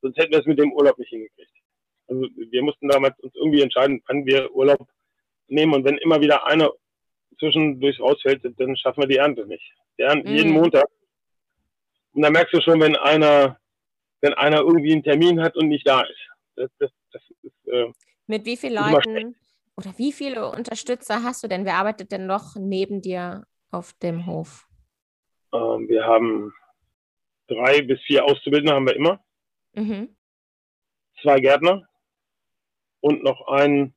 Sonst hätten wir es mit dem Urlaub nicht hingekriegt. Also wir mussten damals uns irgendwie entscheiden, wann wir Urlaub nehmen. Und wenn immer wieder einer zwischendurch rausfällt, dann schaffen wir die Ernte nicht. Wir ernten mhm. jeden Montag Und da merkst du schon, wenn einer, wenn einer irgendwie einen Termin hat und nicht da ist. Das, das, das ist äh, Mit wie vielen Leuten oder wie viele Unterstützer hast du denn? Wer arbeitet denn noch neben dir auf dem Hof? Ähm, wir haben drei bis vier Auszubildende haben wir immer. Mhm. Zwei Gärtner und noch einen,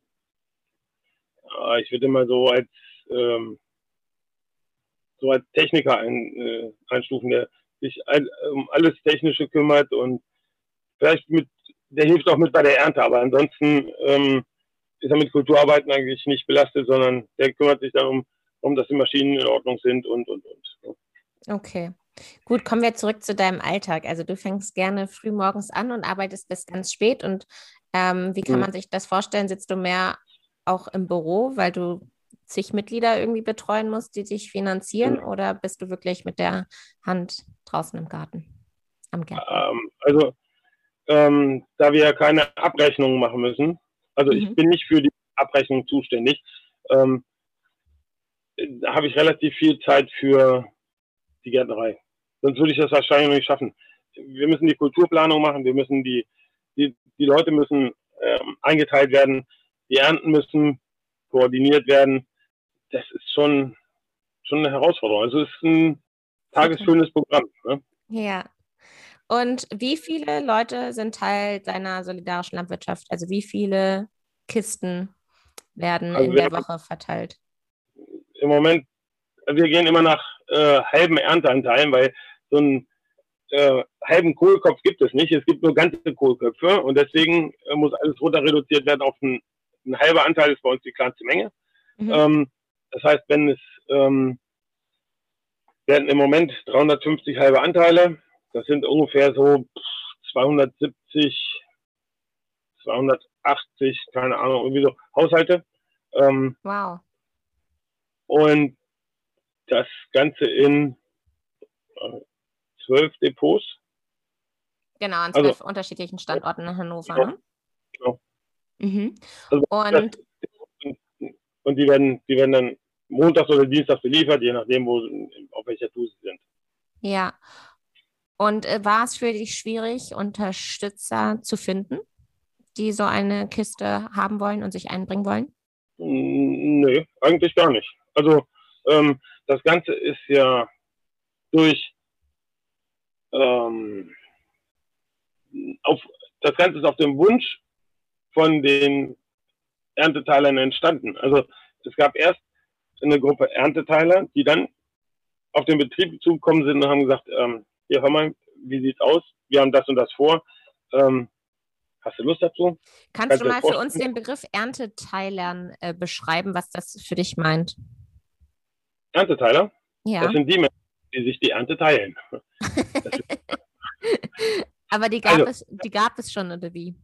ich würde mal so als ähm, so als Techniker ein, äh, einstufen, der sich ein, um alles Technische kümmert und vielleicht mit, der hilft auch mit bei der Ernte, aber ansonsten ähm, ist er mit Kulturarbeiten eigentlich nicht belastet, sondern der kümmert sich darum, um, dass die Maschinen in Ordnung sind und, und, und. Okay. Gut, kommen wir zurück zu deinem Alltag. Also du fängst gerne früh morgens an und arbeitest bis ganz spät. Und ähm, wie kann mhm. man sich das vorstellen? Sitzt du mehr auch im Büro, weil du zig Mitglieder irgendwie betreuen musst, die dich finanzieren? Mhm. Oder bist du wirklich mit der Hand draußen im Garten? Am Garten? Ähm, also ähm, da wir keine Abrechnungen machen müssen, also mhm. ich bin nicht für die Abrechnung zuständig, ähm, habe ich relativ viel Zeit für die Gärtnerei. Sonst würde ich das wahrscheinlich nicht schaffen. Wir müssen die Kulturplanung machen, wir müssen die, die, die Leute müssen ähm, eingeteilt werden, die Ernten müssen koordiniert werden. Das ist schon, schon eine Herausforderung. Also es ist ein tagesfüllendes Programm. Ne? Ja. Und wie viele Leute sind Teil deiner solidarischen Landwirtschaft? Also wie viele Kisten werden also in der Woche verteilt? Im Moment, wir gehen immer nach äh, halben Ernteanteilen, weil so einen äh, halben Kohlkopf gibt es nicht. Es gibt nur ganze Kohlköpfe und deswegen äh, muss alles runter reduziert werden auf ein, ein halber Anteil, ist bei uns die kleinste Menge. Mhm. Ähm, das heißt, wenn es ähm, werden im Moment 350 halbe Anteile, das sind ungefähr so 270, 280, keine Ahnung, irgendwie so Haushalte. Ähm, wow. Und das Ganze in äh, zwölf Depots. Genau, an zwölf also, unterschiedlichen Standorten in Hannover. Genau. Ne? genau. Mhm. Also, und, und die werden, die werden dann montags oder dienstags beliefert, je nachdem, wo, auf welcher Tour sie sind. Ja. Und äh, war es für dich schwierig, Unterstützer zu finden, die so eine Kiste haben wollen und sich einbringen wollen? Nee, eigentlich gar nicht. Also ähm, das Ganze ist ja durch ähm, auf, das Ganze ist auf dem Wunsch von den Ernteteilern entstanden. Also es gab erst eine Gruppe Ernteteiler, die dann auf den Betrieb zugekommen sind und haben gesagt, ähm, hier hör mal, wie sieht's aus? Wir haben das und das vor. Ähm, hast du Lust dazu? Kannst, Kannst du mal für uns den Begriff Ernteteilern äh, beschreiben, was das für dich meint? Ernteteiler? Ja. Das sind die Menschen, die sich die Ernte teilen. Aber die gab, also, es, die gab es schon, oder wie?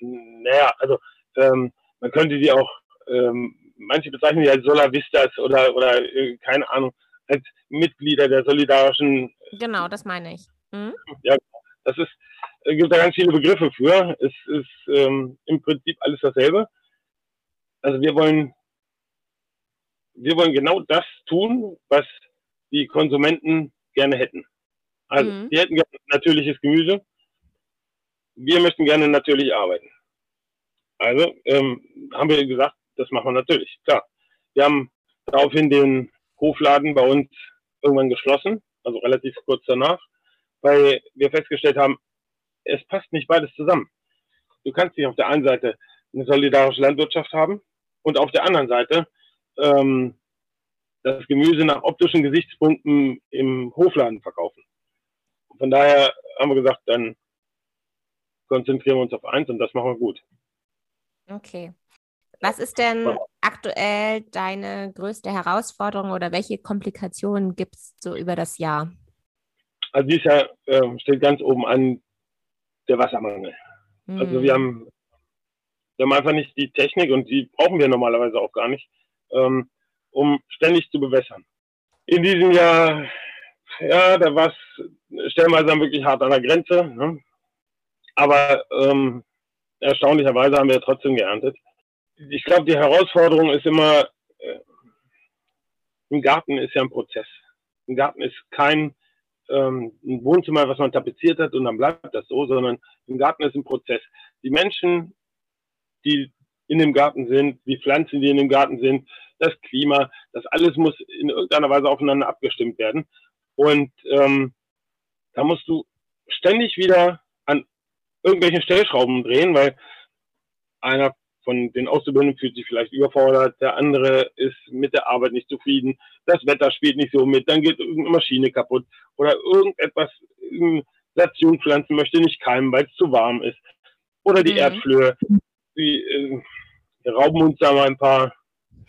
Naja, also ähm, man könnte die auch, ähm, manche bezeichnen die als Solavistas oder, oder äh, keine Ahnung, als Mitglieder der solidarischen. Genau, das meine ich. Mhm. Ja, das ist, es gibt da ganz viele Begriffe für. Es ist ähm, im Prinzip alles dasselbe. Also wir wollen wir wollen genau das tun, was die Konsumenten gerne hätten. Also, mhm. die hätten gerne natürliches Gemüse. Wir möchten gerne natürlich arbeiten. Also ähm, haben wir gesagt, das machen wir natürlich. Klar. Wir haben daraufhin den Hofladen bei uns irgendwann geschlossen, also relativ kurz danach, weil wir festgestellt haben, es passt nicht beides zusammen. Du kannst nicht auf der einen Seite eine solidarische Landwirtschaft haben und auf der anderen Seite ähm, das Gemüse nach optischen Gesichtspunkten im Hofladen verkaufen. Von daher haben wir gesagt, dann konzentrieren wir uns auf eins und das machen wir gut. Okay. Was ist denn aktuell deine größte Herausforderung oder welche Komplikationen gibt es so über das Jahr? Also dieses Jahr äh, steht ganz oben an der Wassermangel. Hm. Also wir haben, wir haben einfach nicht die Technik und die brauchen wir normalerweise auch gar nicht, ähm, um ständig zu bewässern. In diesem Jahr, ja, da war es stellenweise dann wirklich hart an der Grenze. Ne? Aber ähm, erstaunlicherweise haben wir trotzdem geerntet. Ich glaube, die Herausforderung ist immer, äh, im Garten ist ja ein Prozess. Ein Garten ist kein ähm, ein Wohnzimmer, was man tapeziert hat und dann bleibt das so, sondern im Garten ist ein Prozess. Die Menschen, die in dem Garten sind, die Pflanzen, die in dem Garten sind, das Klima, das alles muss in irgendeiner Weise aufeinander abgestimmt werden. Und ähm, da musst du ständig wieder an irgendwelchen Stellschrauben drehen, weil einer von den Auszubildenden fühlt sich vielleicht überfordert, der andere ist mit der Arbeit nicht zufrieden, das Wetter spielt nicht so mit, dann geht irgendeine Maschine kaputt oder irgendetwas, Station pflanzen möchte nicht keimen, weil es zu warm ist. Oder die mhm. Erdflöhe, die äh, rauben uns da mal ein paar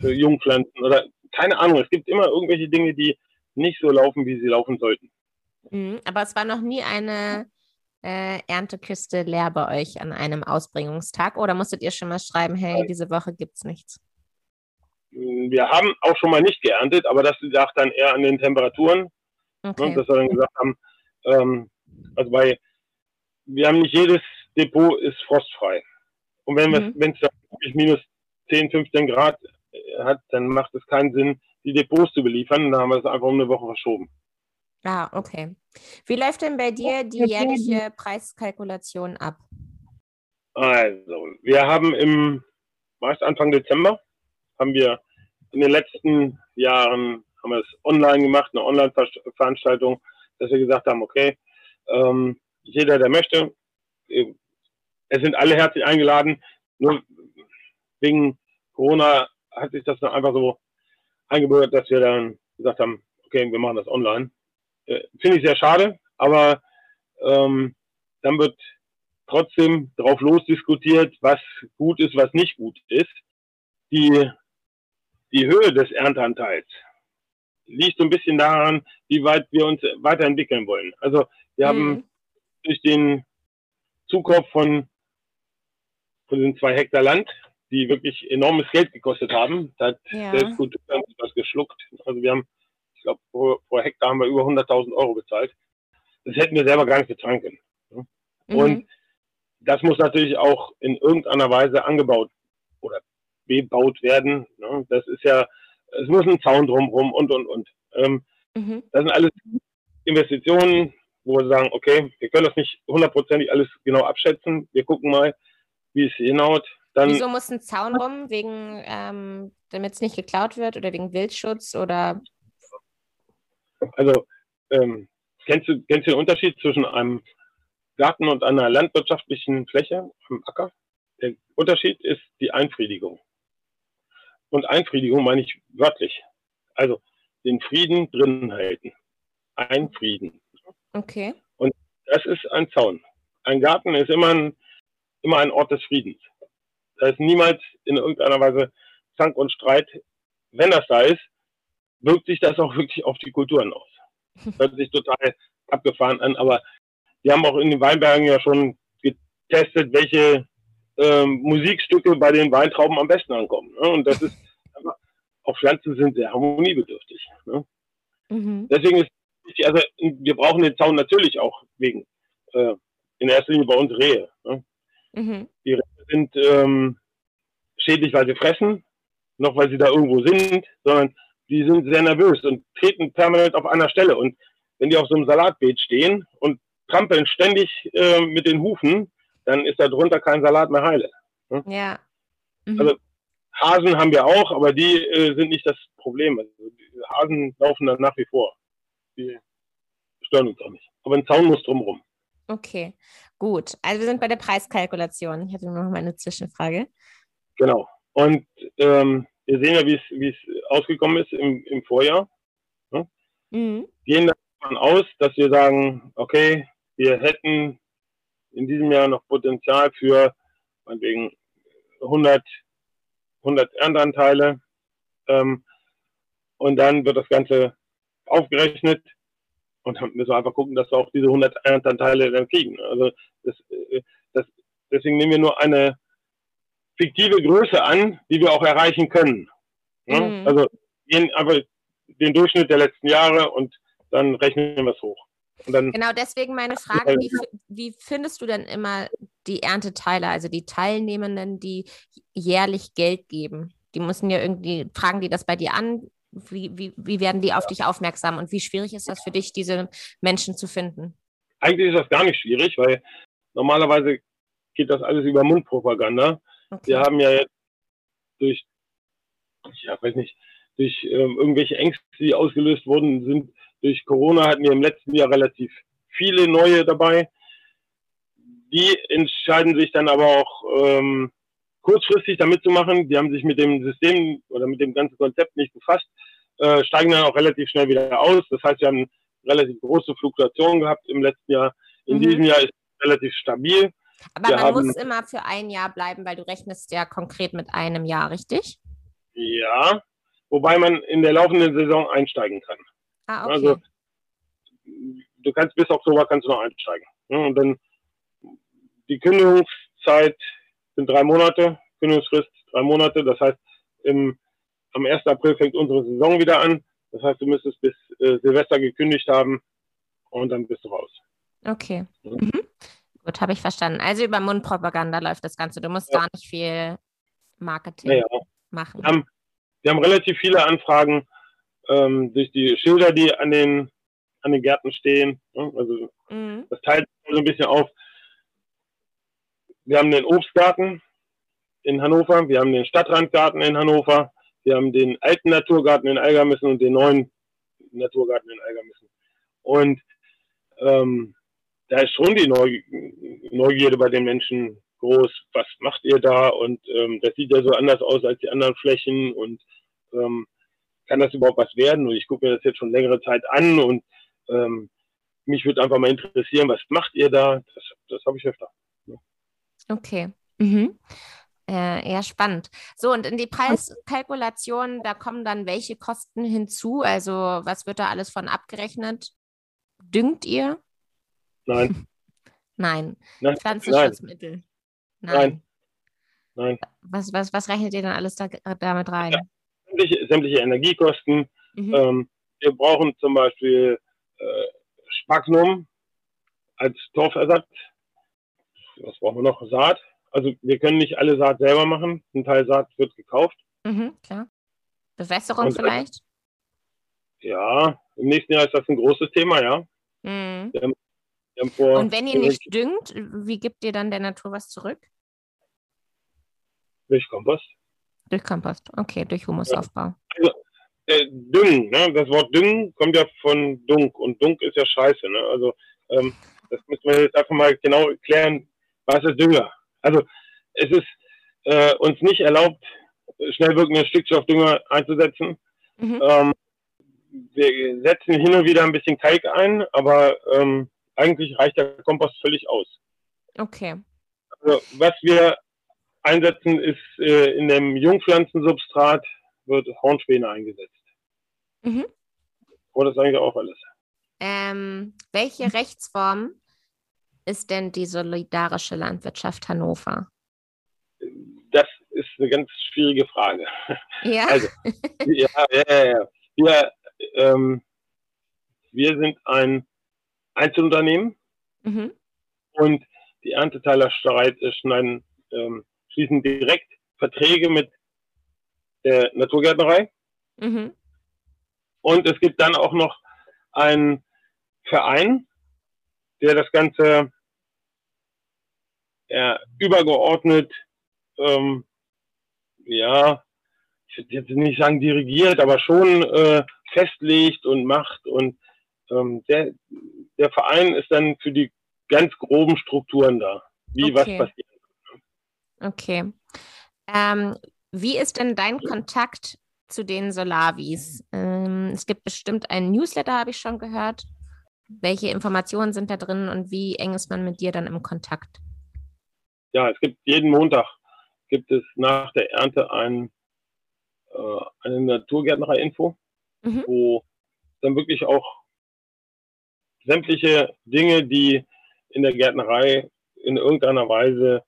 äh, Jungpflanzen oder keine Ahnung. Es gibt immer irgendwelche Dinge, die nicht so laufen, wie sie laufen sollten. Mhm, aber es war noch nie eine äh, Erntekiste leer bei euch an einem Ausbringungstag oder musstet ihr schon mal schreiben, hey, diese Woche gibt es nichts? Wir haben auch schon mal nicht geerntet, aber das lag dann eher an den Temperaturen. Ne, okay. dass wir dann gesagt haben, ähm, also bei, wir haben nicht jedes Depot ist frostfrei. Und wenn mhm. es dann minus 10, 15 Grad äh, hat, dann macht es keinen Sinn, die Depots zu beliefern. Dann haben wir es einfach um eine Woche verschoben. Ah, okay. Wie läuft denn bei dir die jährliche Preiskalkulation ab? Also, wir haben im meist Anfang Dezember haben wir in den letzten Jahren haben wir es online gemacht, eine Online-Veranstaltung, dass wir gesagt haben, okay, ähm, jeder, der möchte, äh, es sind alle herzlich eingeladen. Nur wegen Corona hat sich das dann einfach so eingebürgert, dass wir dann gesagt haben, okay, wir machen das online. Äh, Finde ich sehr schade, aber ähm, dann wird trotzdem drauf losdiskutiert, was gut ist, was nicht gut ist. Die, die Höhe des Ernteanteils liegt so ein bisschen daran, wie weit wir uns weiterentwickeln wollen. Also wir mhm. haben durch den Zukauf von, von den zwei Hektar Land, die wirklich enormes Geld gekostet haben, da hat ja. selbst gut was geschluckt. Also wir haben ich glaube, pro, pro, Hektar haben wir über 100.000 Euro bezahlt. Das hätten wir selber gar nicht bezahlen können. Mhm. Und das muss natürlich auch in irgendeiner Weise angebaut oder bebaut werden. Ne? Das ist ja, es muss ein Zaun drumherum und, und, und. Ähm, mhm. Das sind alles Investitionen, wo wir sagen, okay, wir können das nicht hundertprozentig alles genau abschätzen. Wir gucken mal, wie es hinhaut. Dann, Wieso muss ein Zaun rum? Wegen, ähm, damit es nicht geklaut wird oder wegen Wildschutz oder also ähm, kennst, du, kennst du den Unterschied zwischen einem Garten und einer landwirtschaftlichen Fläche, einem Acker? Der Unterschied ist die Einfriedigung. Und Einfriedigung meine ich wörtlich. Also den Frieden drinnen halten. Einfrieden. Okay. Und das ist ein Zaun. Ein Garten ist immer ein, immer ein Ort des Friedens. Da ist niemals in irgendeiner Weise Zank und Streit. Wenn das da ist, wirkt sich das auch wirklich auf die Kulturen aus. Hört sich total abgefahren an, aber wir haben auch in den Weinbergen ja schon getestet, welche ähm, Musikstücke bei den Weintrauben am besten ankommen. Ne? Und das ist einfach, auch Pflanzen sind sehr harmoniebedürftig. Ne? Mhm. Deswegen ist also wir brauchen den Zaun natürlich auch wegen äh, in erster Linie bei uns Rehe. Ne? Mhm. Die Rehe sind ähm, schädlich, weil sie fressen, noch weil sie da irgendwo sind, sondern die sind sehr nervös und treten permanent auf einer Stelle. Und wenn die auf so einem Salatbeet stehen und trampeln ständig äh, mit den Hufen, dann ist da drunter kein Salat mehr heile. Hm? Ja. Mhm. Also Hasen haben wir auch, aber die äh, sind nicht das Problem. Also, Hasen laufen dann nach wie vor. Die stören uns auch nicht. Aber ein Zaun muss drumherum. Okay, gut. Also wir sind bei der Preiskalkulation. Ich hatte noch mal eine Zwischenfrage. Genau. Und ähm, wir sehen ja, wie es ausgekommen ist im, im Vorjahr. Ne? Mhm. Gehen davon aus, dass wir sagen, okay, wir hätten in diesem Jahr noch Potenzial für meinetwegen 100, 100 Ernteanteile. Ähm, und dann wird das Ganze aufgerechnet und dann müssen wir einfach gucken, dass wir auch diese 100 Ernteanteile dann kriegen. Also das, äh, das, deswegen nehmen wir nur eine fiktive Größe an, die wir auch erreichen können. Ne? Mhm. Also gehen einfach den Durchschnitt der letzten Jahre und dann rechnen wir es hoch. genau, deswegen meine Frage, wie, wie findest du denn immer die Ernteteiler, also die Teilnehmenden, die jährlich Geld geben? Die müssen ja irgendwie, fragen die das bei dir an, wie, wie, wie werden die auf dich aufmerksam und wie schwierig ist das für dich, diese Menschen zu finden? Eigentlich ist das gar nicht schwierig, weil normalerweise geht das alles über Mundpropaganda. Okay. Wir haben ja jetzt durch, ja, weiß nicht, durch ähm, irgendwelche Ängste, die ausgelöst wurden, sind durch Corona hatten wir im letzten Jahr relativ viele neue dabei. Die entscheiden sich dann aber auch ähm, kurzfristig damit zu machen. Die haben sich mit dem System oder mit dem ganzen Konzept nicht befasst, äh, steigen dann auch relativ schnell wieder aus. Das heißt, wir haben relativ große Fluktuationen gehabt im letzten Jahr. In mhm. diesem Jahr ist es relativ stabil. Aber wir man haben, muss immer für ein Jahr bleiben, weil du rechnest ja konkret mit einem Jahr, richtig? Ja, wobei man in der laufenden Saison einsteigen kann. Ah, okay. Also du kannst bis Oktober kannst du noch einsteigen. Und dann die Kündigungszeit sind drei Monate, Kündigungsfrist drei Monate. Das heißt, im, am 1. April fängt unsere Saison wieder an. Das heißt, du müsstest bis äh, Silvester gekündigt haben und dann bist du raus. Okay. Mhm. Gut, habe ich verstanden. Also über Mundpropaganda läuft das Ganze. Du musst ja. gar nicht viel Marketing ja, ja. machen. Wir haben, wir haben, relativ viele Anfragen ähm, durch die Schilder, die an den, an den Gärten stehen. Ne? Also mhm. das teilt so ein bisschen auf. Wir haben den Obstgarten in Hannover, wir haben den Stadtrandgarten in Hannover, wir haben den alten Naturgarten in Algermissen und den neuen Naturgarten in Algermissen. Und ähm, da ist schon die Neugierde bei den Menschen groß. Was macht ihr da? Und ähm, das sieht ja so anders aus als die anderen Flächen. Und ähm, kann das überhaupt was werden? Und ich gucke mir das jetzt schon längere Zeit an und ähm, mich würde einfach mal interessieren, was macht ihr da? Das, das habe ich öfter. Ja. Okay. Mhm. Äh, eher spannend. So, und in die Preiskalkulation, da kommen dann welche Kosten hinzu? Also, was wird da alles von abgerechnet? Düngt ihr? Nein. Nein. Nein. Pflanzenschutzmittel? Nein. Nein. Was, was, was rechnet ihr dann alles da, damit rein? Ja, sämtliche, sämtliche Energiekosten. Mhm. Ähm, wir brauchen zum Beispiel äh, Spagnum als Torfersatz. Was brauchen wir noch? Saat. Also wir können nicht alle Saat selber machen. Ein Teil Saat wird gekauft. Mhm, klar. Bewässerung Und, vielleicht? ja, im nächsten Jahr ist das ein großes Thema, ja. Mhm. Wir haben, wir haben vor, Und wenn ihr nicht düngt, wie gibt ihr dann der Natur was zurück? Durch Kompost. Durch Kompost, okay, durch Humusaufbau. Also, äh, düngen, ne? das Wort düngen kommt ja von Dunk und Dunk ist ja scheiße. Ne? Also ähm, das müssen wir jetzt einfach mal genau klären, was ist Dünger? Also es ist äh, uns nicht erlaubt, schnell wirkende Stickstoffdünger einzusetzen. Mhm. Ähm, wir setzen hin und wieder ein bisschen Kalk ein, aber ähm, eigentlich reicht der Kompost völlig aus. Okay. Also, was wir einsetzen, ist äh, in dem Jungpflanzensubstrat wird Hornspäne eingesetzt. Mhm. Oder ist eigentlich auch alles? Ähm, welche Rechtsform ist denn die solidarische Landwirtschaft Hannover? Das ist eine ganz schwierige Frage. Ja. Also, ja, ja, ja. Wir, ähm, wir sind ein Einzelunternehmen mhm. und die Ernteteiler schneiden, ähm, schließen direkt Verträge mit der Naturgärtnerei. Mhm. Und es gibt dann auch noch einen Verein, der das Ganze ja, übergeordnet, ähm, ja, ich würde jetzt nicht sagen dirigiert, aber schon äh, festlegt und macht. Und ähm, der, der Verein ist dann für die ganz groben Strukturen da, wie okay. was passiert. Okay. Ähm, wie ist denn dein Kontakt zu den Solavis? Ähm, es gibt bestimmt einen Newsletter, habe ich schon gehört. Welche Informationen sind da drin und wie eng ist man mit dir dann im Kontakt? Ja, es gibt jeden Montag gibt es nach der Ernte ein, äh, eine Naturgärtnerei-Info, mhm. wo dann wirklich auch sämtliche Dinge, die in der Gärtnerei in irgendeiner Weise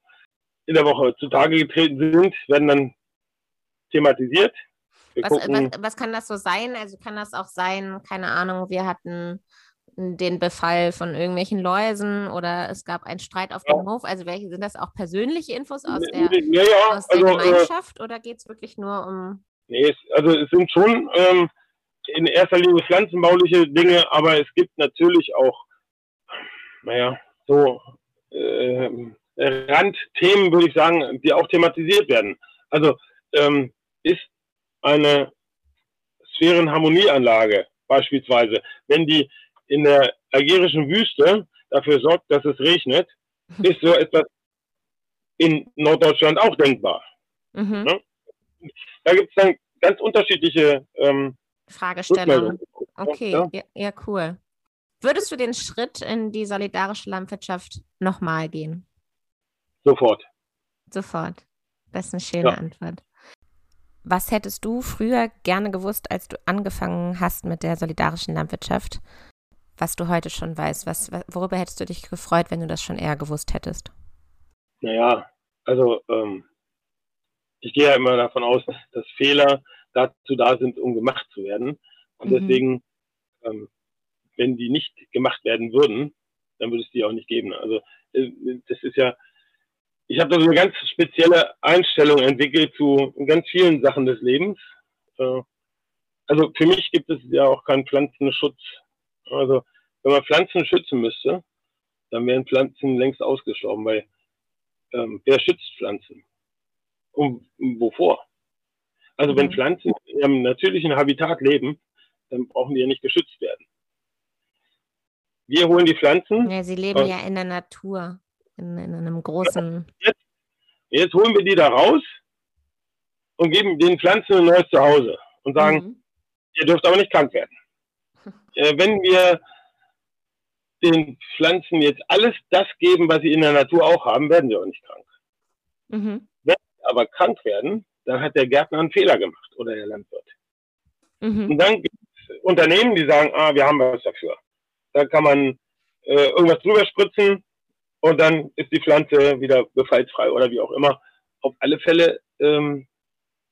in der Woche zutage getreten sind, werden dann thematisiert. Was, was, was, kann das so sein? Also kann das auch sein, keine Ahnung, wir hatten den Befall von irgendwelchen Läusen oder es gab einen Streit auf ja. dem Hof. Also welche sind das auch persönliche Infos aus der, ja, ja. aus der also, äh, Gemeinschaft äh, oder geht es wirklich nur um Nee, es, also es sind schon ähm, in erster Linie pflanzenbauliche Dinge, aber es gibt natürlich auch, naja, so äh, Randthemen, würde ich sagen, die auch thematisiert werden. Also ähm, ist eine Sphärenharmonieanlage beispielsweise, wenn die in der algerischen Wüste dafür sorgt, dass es regnet, ist so etwas in Norddeutschland auch denkbar. Mhm. Ne? Da gibt es dann ganz unterschiedliche ähm, Fragestellungen. Okay, ja? Ja, ja, cool. Würdest du den Schritt in die solidarische Landwirtschaft nochmal gehen? Sofort. Sofort. Das ist eine schöne ja. Antwort. Was hättest du früher gerne gewusst, als du angefangen hast mit der solidarischen Landwirtschaft, was du heute schon weißt? Was, worüber hättest du dich gefreut, wenn du das schon eher gewusst hättest? Naja, also ähm, ich gehe ja immer davon aus, dass Fehler dazu da sind, um gemacht zu werden. Und mhm. deswegen, ähm, wenn die nicht gemacht werden würden, dann würde es die auch nicht geben. Also äh, das ist ja, ich habe da so eine ganz spezielle Einstellung entwickelt zu ganz vielen Sachen des Lebens. Äh, also für mich gibt es ja auch keinen Pflanzenschutz. Also wenn man Pflanzen schützen müsste, dann wären Pflanzen längst ausgestorben, weil ähm, wer schützt Pflanzen? Und wovor? Also mhm. wenn Pflanzen in ihrem natürlichen Habitat leben, dann brauchen die ja nicht geschützt werden. Wir holen die Pflanzen. Ja, sie leben ja in der Natur, in, in einem großen. Jetzt, jetzt, holen wir die da raus und geben den Pflanzen ein neues Zuhause und sagen, mhm. ihr dürft aber nicht krank werden. Äh, wenn wir den Pflanzen jetzt alles das geben, was sie in der Natur auch haben, werden sie auch nicht krank. Mhm. Wenn sie aber krank werden, dann hat der Gärtner einen Fehler gemacht oder der Landwirt. Mhm. Und dann gibt es Unternehmen, die sagen, ah, wir haben was dafür. Da kann man äh, irgendwas drüber spritzen und dann ist die Pflanze wieder befallsfrei oder wie auch immer. Auf alle Fälle ähm,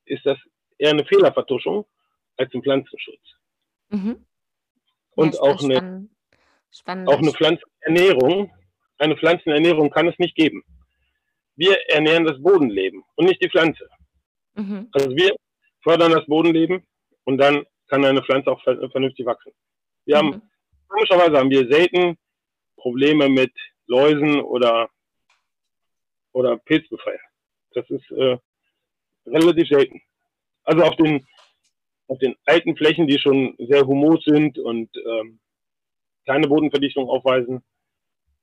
ist das eher eine Fehlervertuschung als ein Pflanzenschutz. Mhm. Und ja, auch eine Spannend. Auch eine Pflanzenernährung, eine Pflanzenernährung kann es nicht geben. Wir ernähren das Bodenleben und nicht die Pflanze. Mhm. Also wir fördern das Bodenleben und dann kann eine Pflanze auch vernünftig wachsen. Wir mhm. haben, komischerweise haben wir selten Probleme mit Läusen oder, oder Pilzbefall. Das ist äh, relativ selten. Also auf den, auf den alten Flächen, die schon sehr humus sind und ähm, keine Bodenverdichtung aufweisen,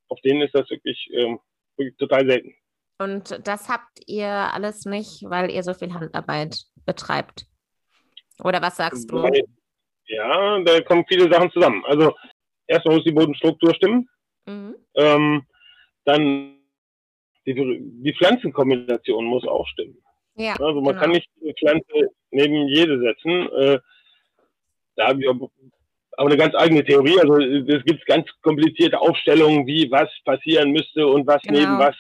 auf denen ist das wirklich, ähm, wirklich total selten. Und das habt ihr alles nicht, weil ihr so viel Handarbeit betreibt? Oder was sagst du? Ja, da kommen viele Sachen zusammen. Also erstmal muss die Bodenstruktur stimmen. Mhm. Ähm, dann die, die, Pflanzenkombination muss auch stimmen. Ja, also man genau. kann nicht eine Pflanze neben jede setzen. Äh, da wir aber eine ganz eigene Theorie. Also es gibt ganz komplizierte Aufstellungen, wie was passieren müsste und was genau. neben was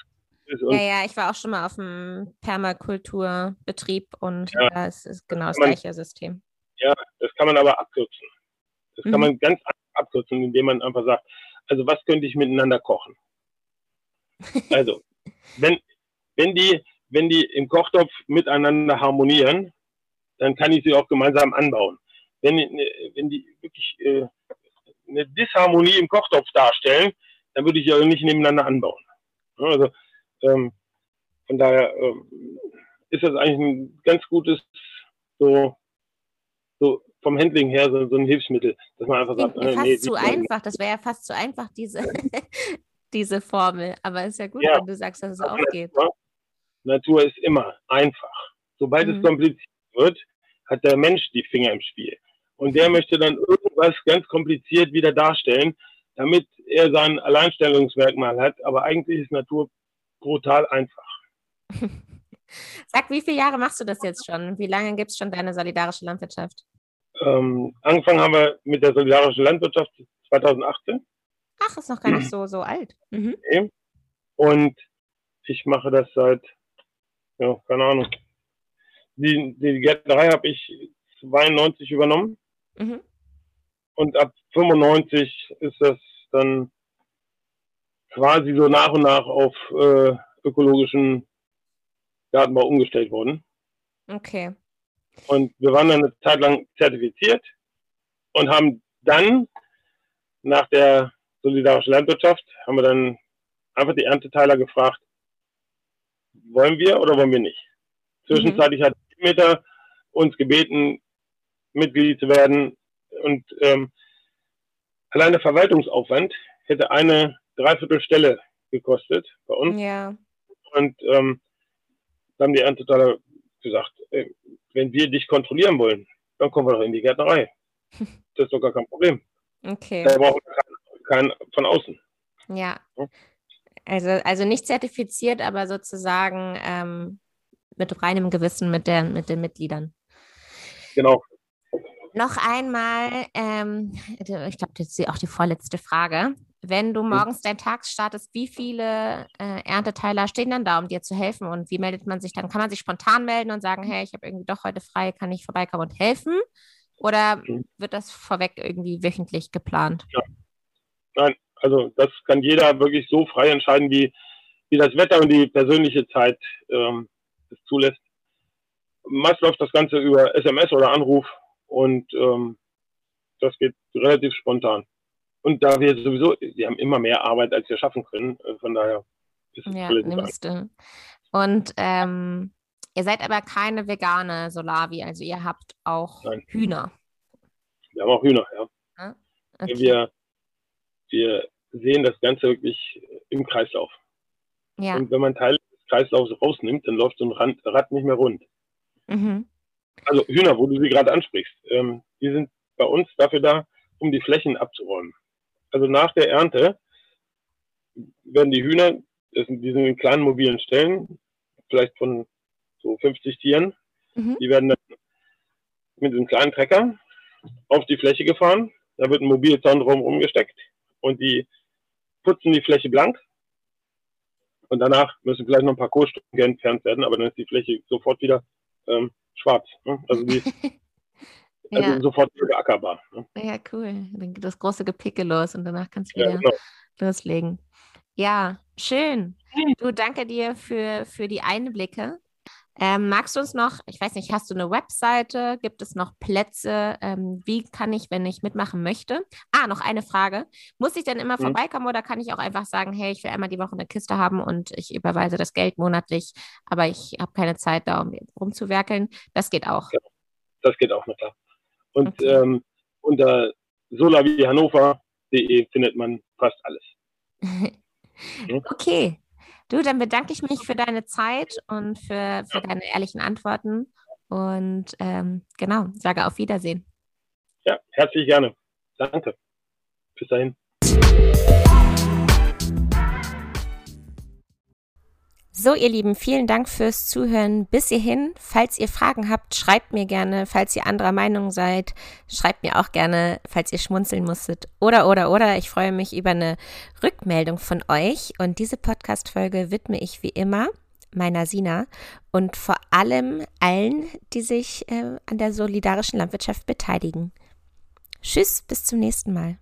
ist. ja, ja, ich war auch schon mal auf dem Permakulturbetrieb und ja, da ist, ist genau das man, gleiche System. Ja, das kann man aber abkürzen. Das mhm. kann man ganz abkürzen, indem man einfach sagt, also was könnte ich miteinander kochen? Also, wenn, wenn die, wenn die im Kochtopf miteinander harmonieren, dann kann ich sie auch gemeinsam anbauen wenn, wenn die wirklich äh, eine Disharmonie im Kochtopf darstellen, dann würde ich ja nicht nebeneinander anbauen. Also ähm, von daher ähm, ist das eigentlich ein ganz gutes so, so vom Handling her so, so ein Hilfsmittel, dass man einfach sagt, äh, fast nee, zu einfach, das wäre ja fast zu einfach, diese, diese Formel. Aber es ist ja gut, ja, wenn du sagst, dass es auch geht. Natur ist immer einfach. Sobald mhm. es kompliziert wird, hat der Mensch die Finger im Spiel und der möchte dann irgendwas ganz kompliziert wieder darstellen, damit er sein Alleinstellungsmerkmal hat. Aber eigentlich ist Natur brutal einfach. Sag, wie viele Jahre machst du das jetzt schon? Wie lange gibt es schon deine solidarische Landwirtschaft? Ähm, angefangen haben wir mit der solidarischen Landwirtschaft 2018. Ach, ist noch gar nicht so, so alt. Mhm. Okay. Und ich mache das seit, ja, keine Ahnung. Die, die Gärtnerei habe ich 92 übernommen. Mhm. Und ab 95 ist das dann quasi so nach und nach auf äh, ökologischen Gartenbau umgestellt worden. Okay. Und wir waren dann eine Zeit lang zertifiziert und haben dann nach der solidarischen Landwirtschaft, haben wir dann einfach die Ernteteiler gefragt, wollen wir oder wollen wir nicht? Zwischenzeitlich mhm. hat Meter uns gebeten, Mitglied zu werden und ähm, alleine Verwaltungsaufwand hätte eine Dreiviertelstelle gekostet bei uns. Ja. Und ähm, dann haben die Ernteteiler gesagt, ey, wenn wir dich kontrollieren wollen, dann kommen wir doch in die Gärtnerei. Das ist doch gar kein Problem. Okay. Da brauchen wir keinen kein von außen. Ja. Also, also nicht zertifiziert, aber sozusagen ähm, mit reinem Gewissen mit, der, mit den Mitgliedern. Genau. Noch einmal, ähm, ich glaube, das ist auch die vorletzte Frage. Wenn du mhm. morgens deinen Tag startest, wie viele äh, Ernteteiler stehen dann da, um dir zu helfen? Und wie meldet man sich dann? Kann man sich spontan melden und sagen, hey, ich habe irgendwie doch heute frei, kann ich vorbeikommen und helfen? Oder mhm. wird das vorweg irgendwie wöchentlich geplant? Ja. Nein, also das kann jeder wirklich so frei entscheiden, wie, wie das Wetter und die persönliche Zeit ähm, es zulässt. Meist läuft das Ganze über SMS oder Anruf und ähm, das geht relativ spontan. Und da wir sowieso, wir haben immer mehr Arbeit, als wir schaffen können, äh, von daher ist es ja, nimmst du. Und ähm, ihr seid aber keine vegane Solavi, also ihr habt auch Nein. Hühner. Wir haben auch Hühner, ja. Ah, okay. Wir, wir sehen das Ganze wirklich im Kreislauf. Ja. Und wenn man Teile des Kreislaufs rausnimmt, dann läuft so ein Rad nicht mehr rund. Mhm. Also Hühner, wo du sie gerade ansprichst, ähm, die sind bei uns dafür da, um die Flächen abzuräumen. Also nach der Ernte werden die Hühner, das sind, die sind in kleinen mobilen Stellen, vielleicht von so 50 Tieren, mhm. die werden dann mit einem kleinen Trecker auf die Fläche gefahren. Da wird ein Mobilzaun drumherum gesteckt und die putzen die Fläche blank. Und danach müssen vielleicht noch ein paar Kohlstücke entfernt werden, aber dann ist die Fläche sofort wieder ähm, schwarz. Ne? Also die also ja. sofort wieder ackerbar. Ne? Ja, cool. Dann geht das große Gepicke los und danach kannst du wieder ja, genau. loslegen. Ja, schön. Du, danke dir für, für die Einblicke. Ähm, magst du uns noch, ich weiß nicht, hast du eine Webseite? Gibt es noch Plätze? Ähm, wie kann ich, wenn ich mitmachen möchte? Ah, noch eine Frage. Muss ich denn immer mhm. vorbeikommen oder kann ich auch einfach sagen, hey, ich will einmal die Woche eine Kiste haben und ich überweise das Geld monatlich, aber ich habe keine Zeit da, um rumzuwerkeln? Das geht auch. Ja, das geht auch, na klar. Und okay. ähm, unter solavihannover.de findet man fast alles. okay. Du, dann bedanke ich mich für deine Zeit und für, für deine ehrlichen Antworten und ähm, genau, sage auf Wiedersehen. Ja, herzlich gerne. Danke. Bis dahin. So, ihr Lieben, vielen Dank fürs Zuhören bis hierhin. Falls ihr Fragen habt, schreibt mir gerne. Falls ihr anderer Meinung seid, schreibt mir auch gerne, falls ihr schmunzeln musstet. Oder, oder, oder. Ich freue mich über eine Rückmeldung von euch. Und diese Podcast-Folge widme ich wie immer meiner Sina und vor allem allen, die sich äh, an der solidarischen Landwirtschaft beteiligen. Tschüss, bis zum nächsten Mal.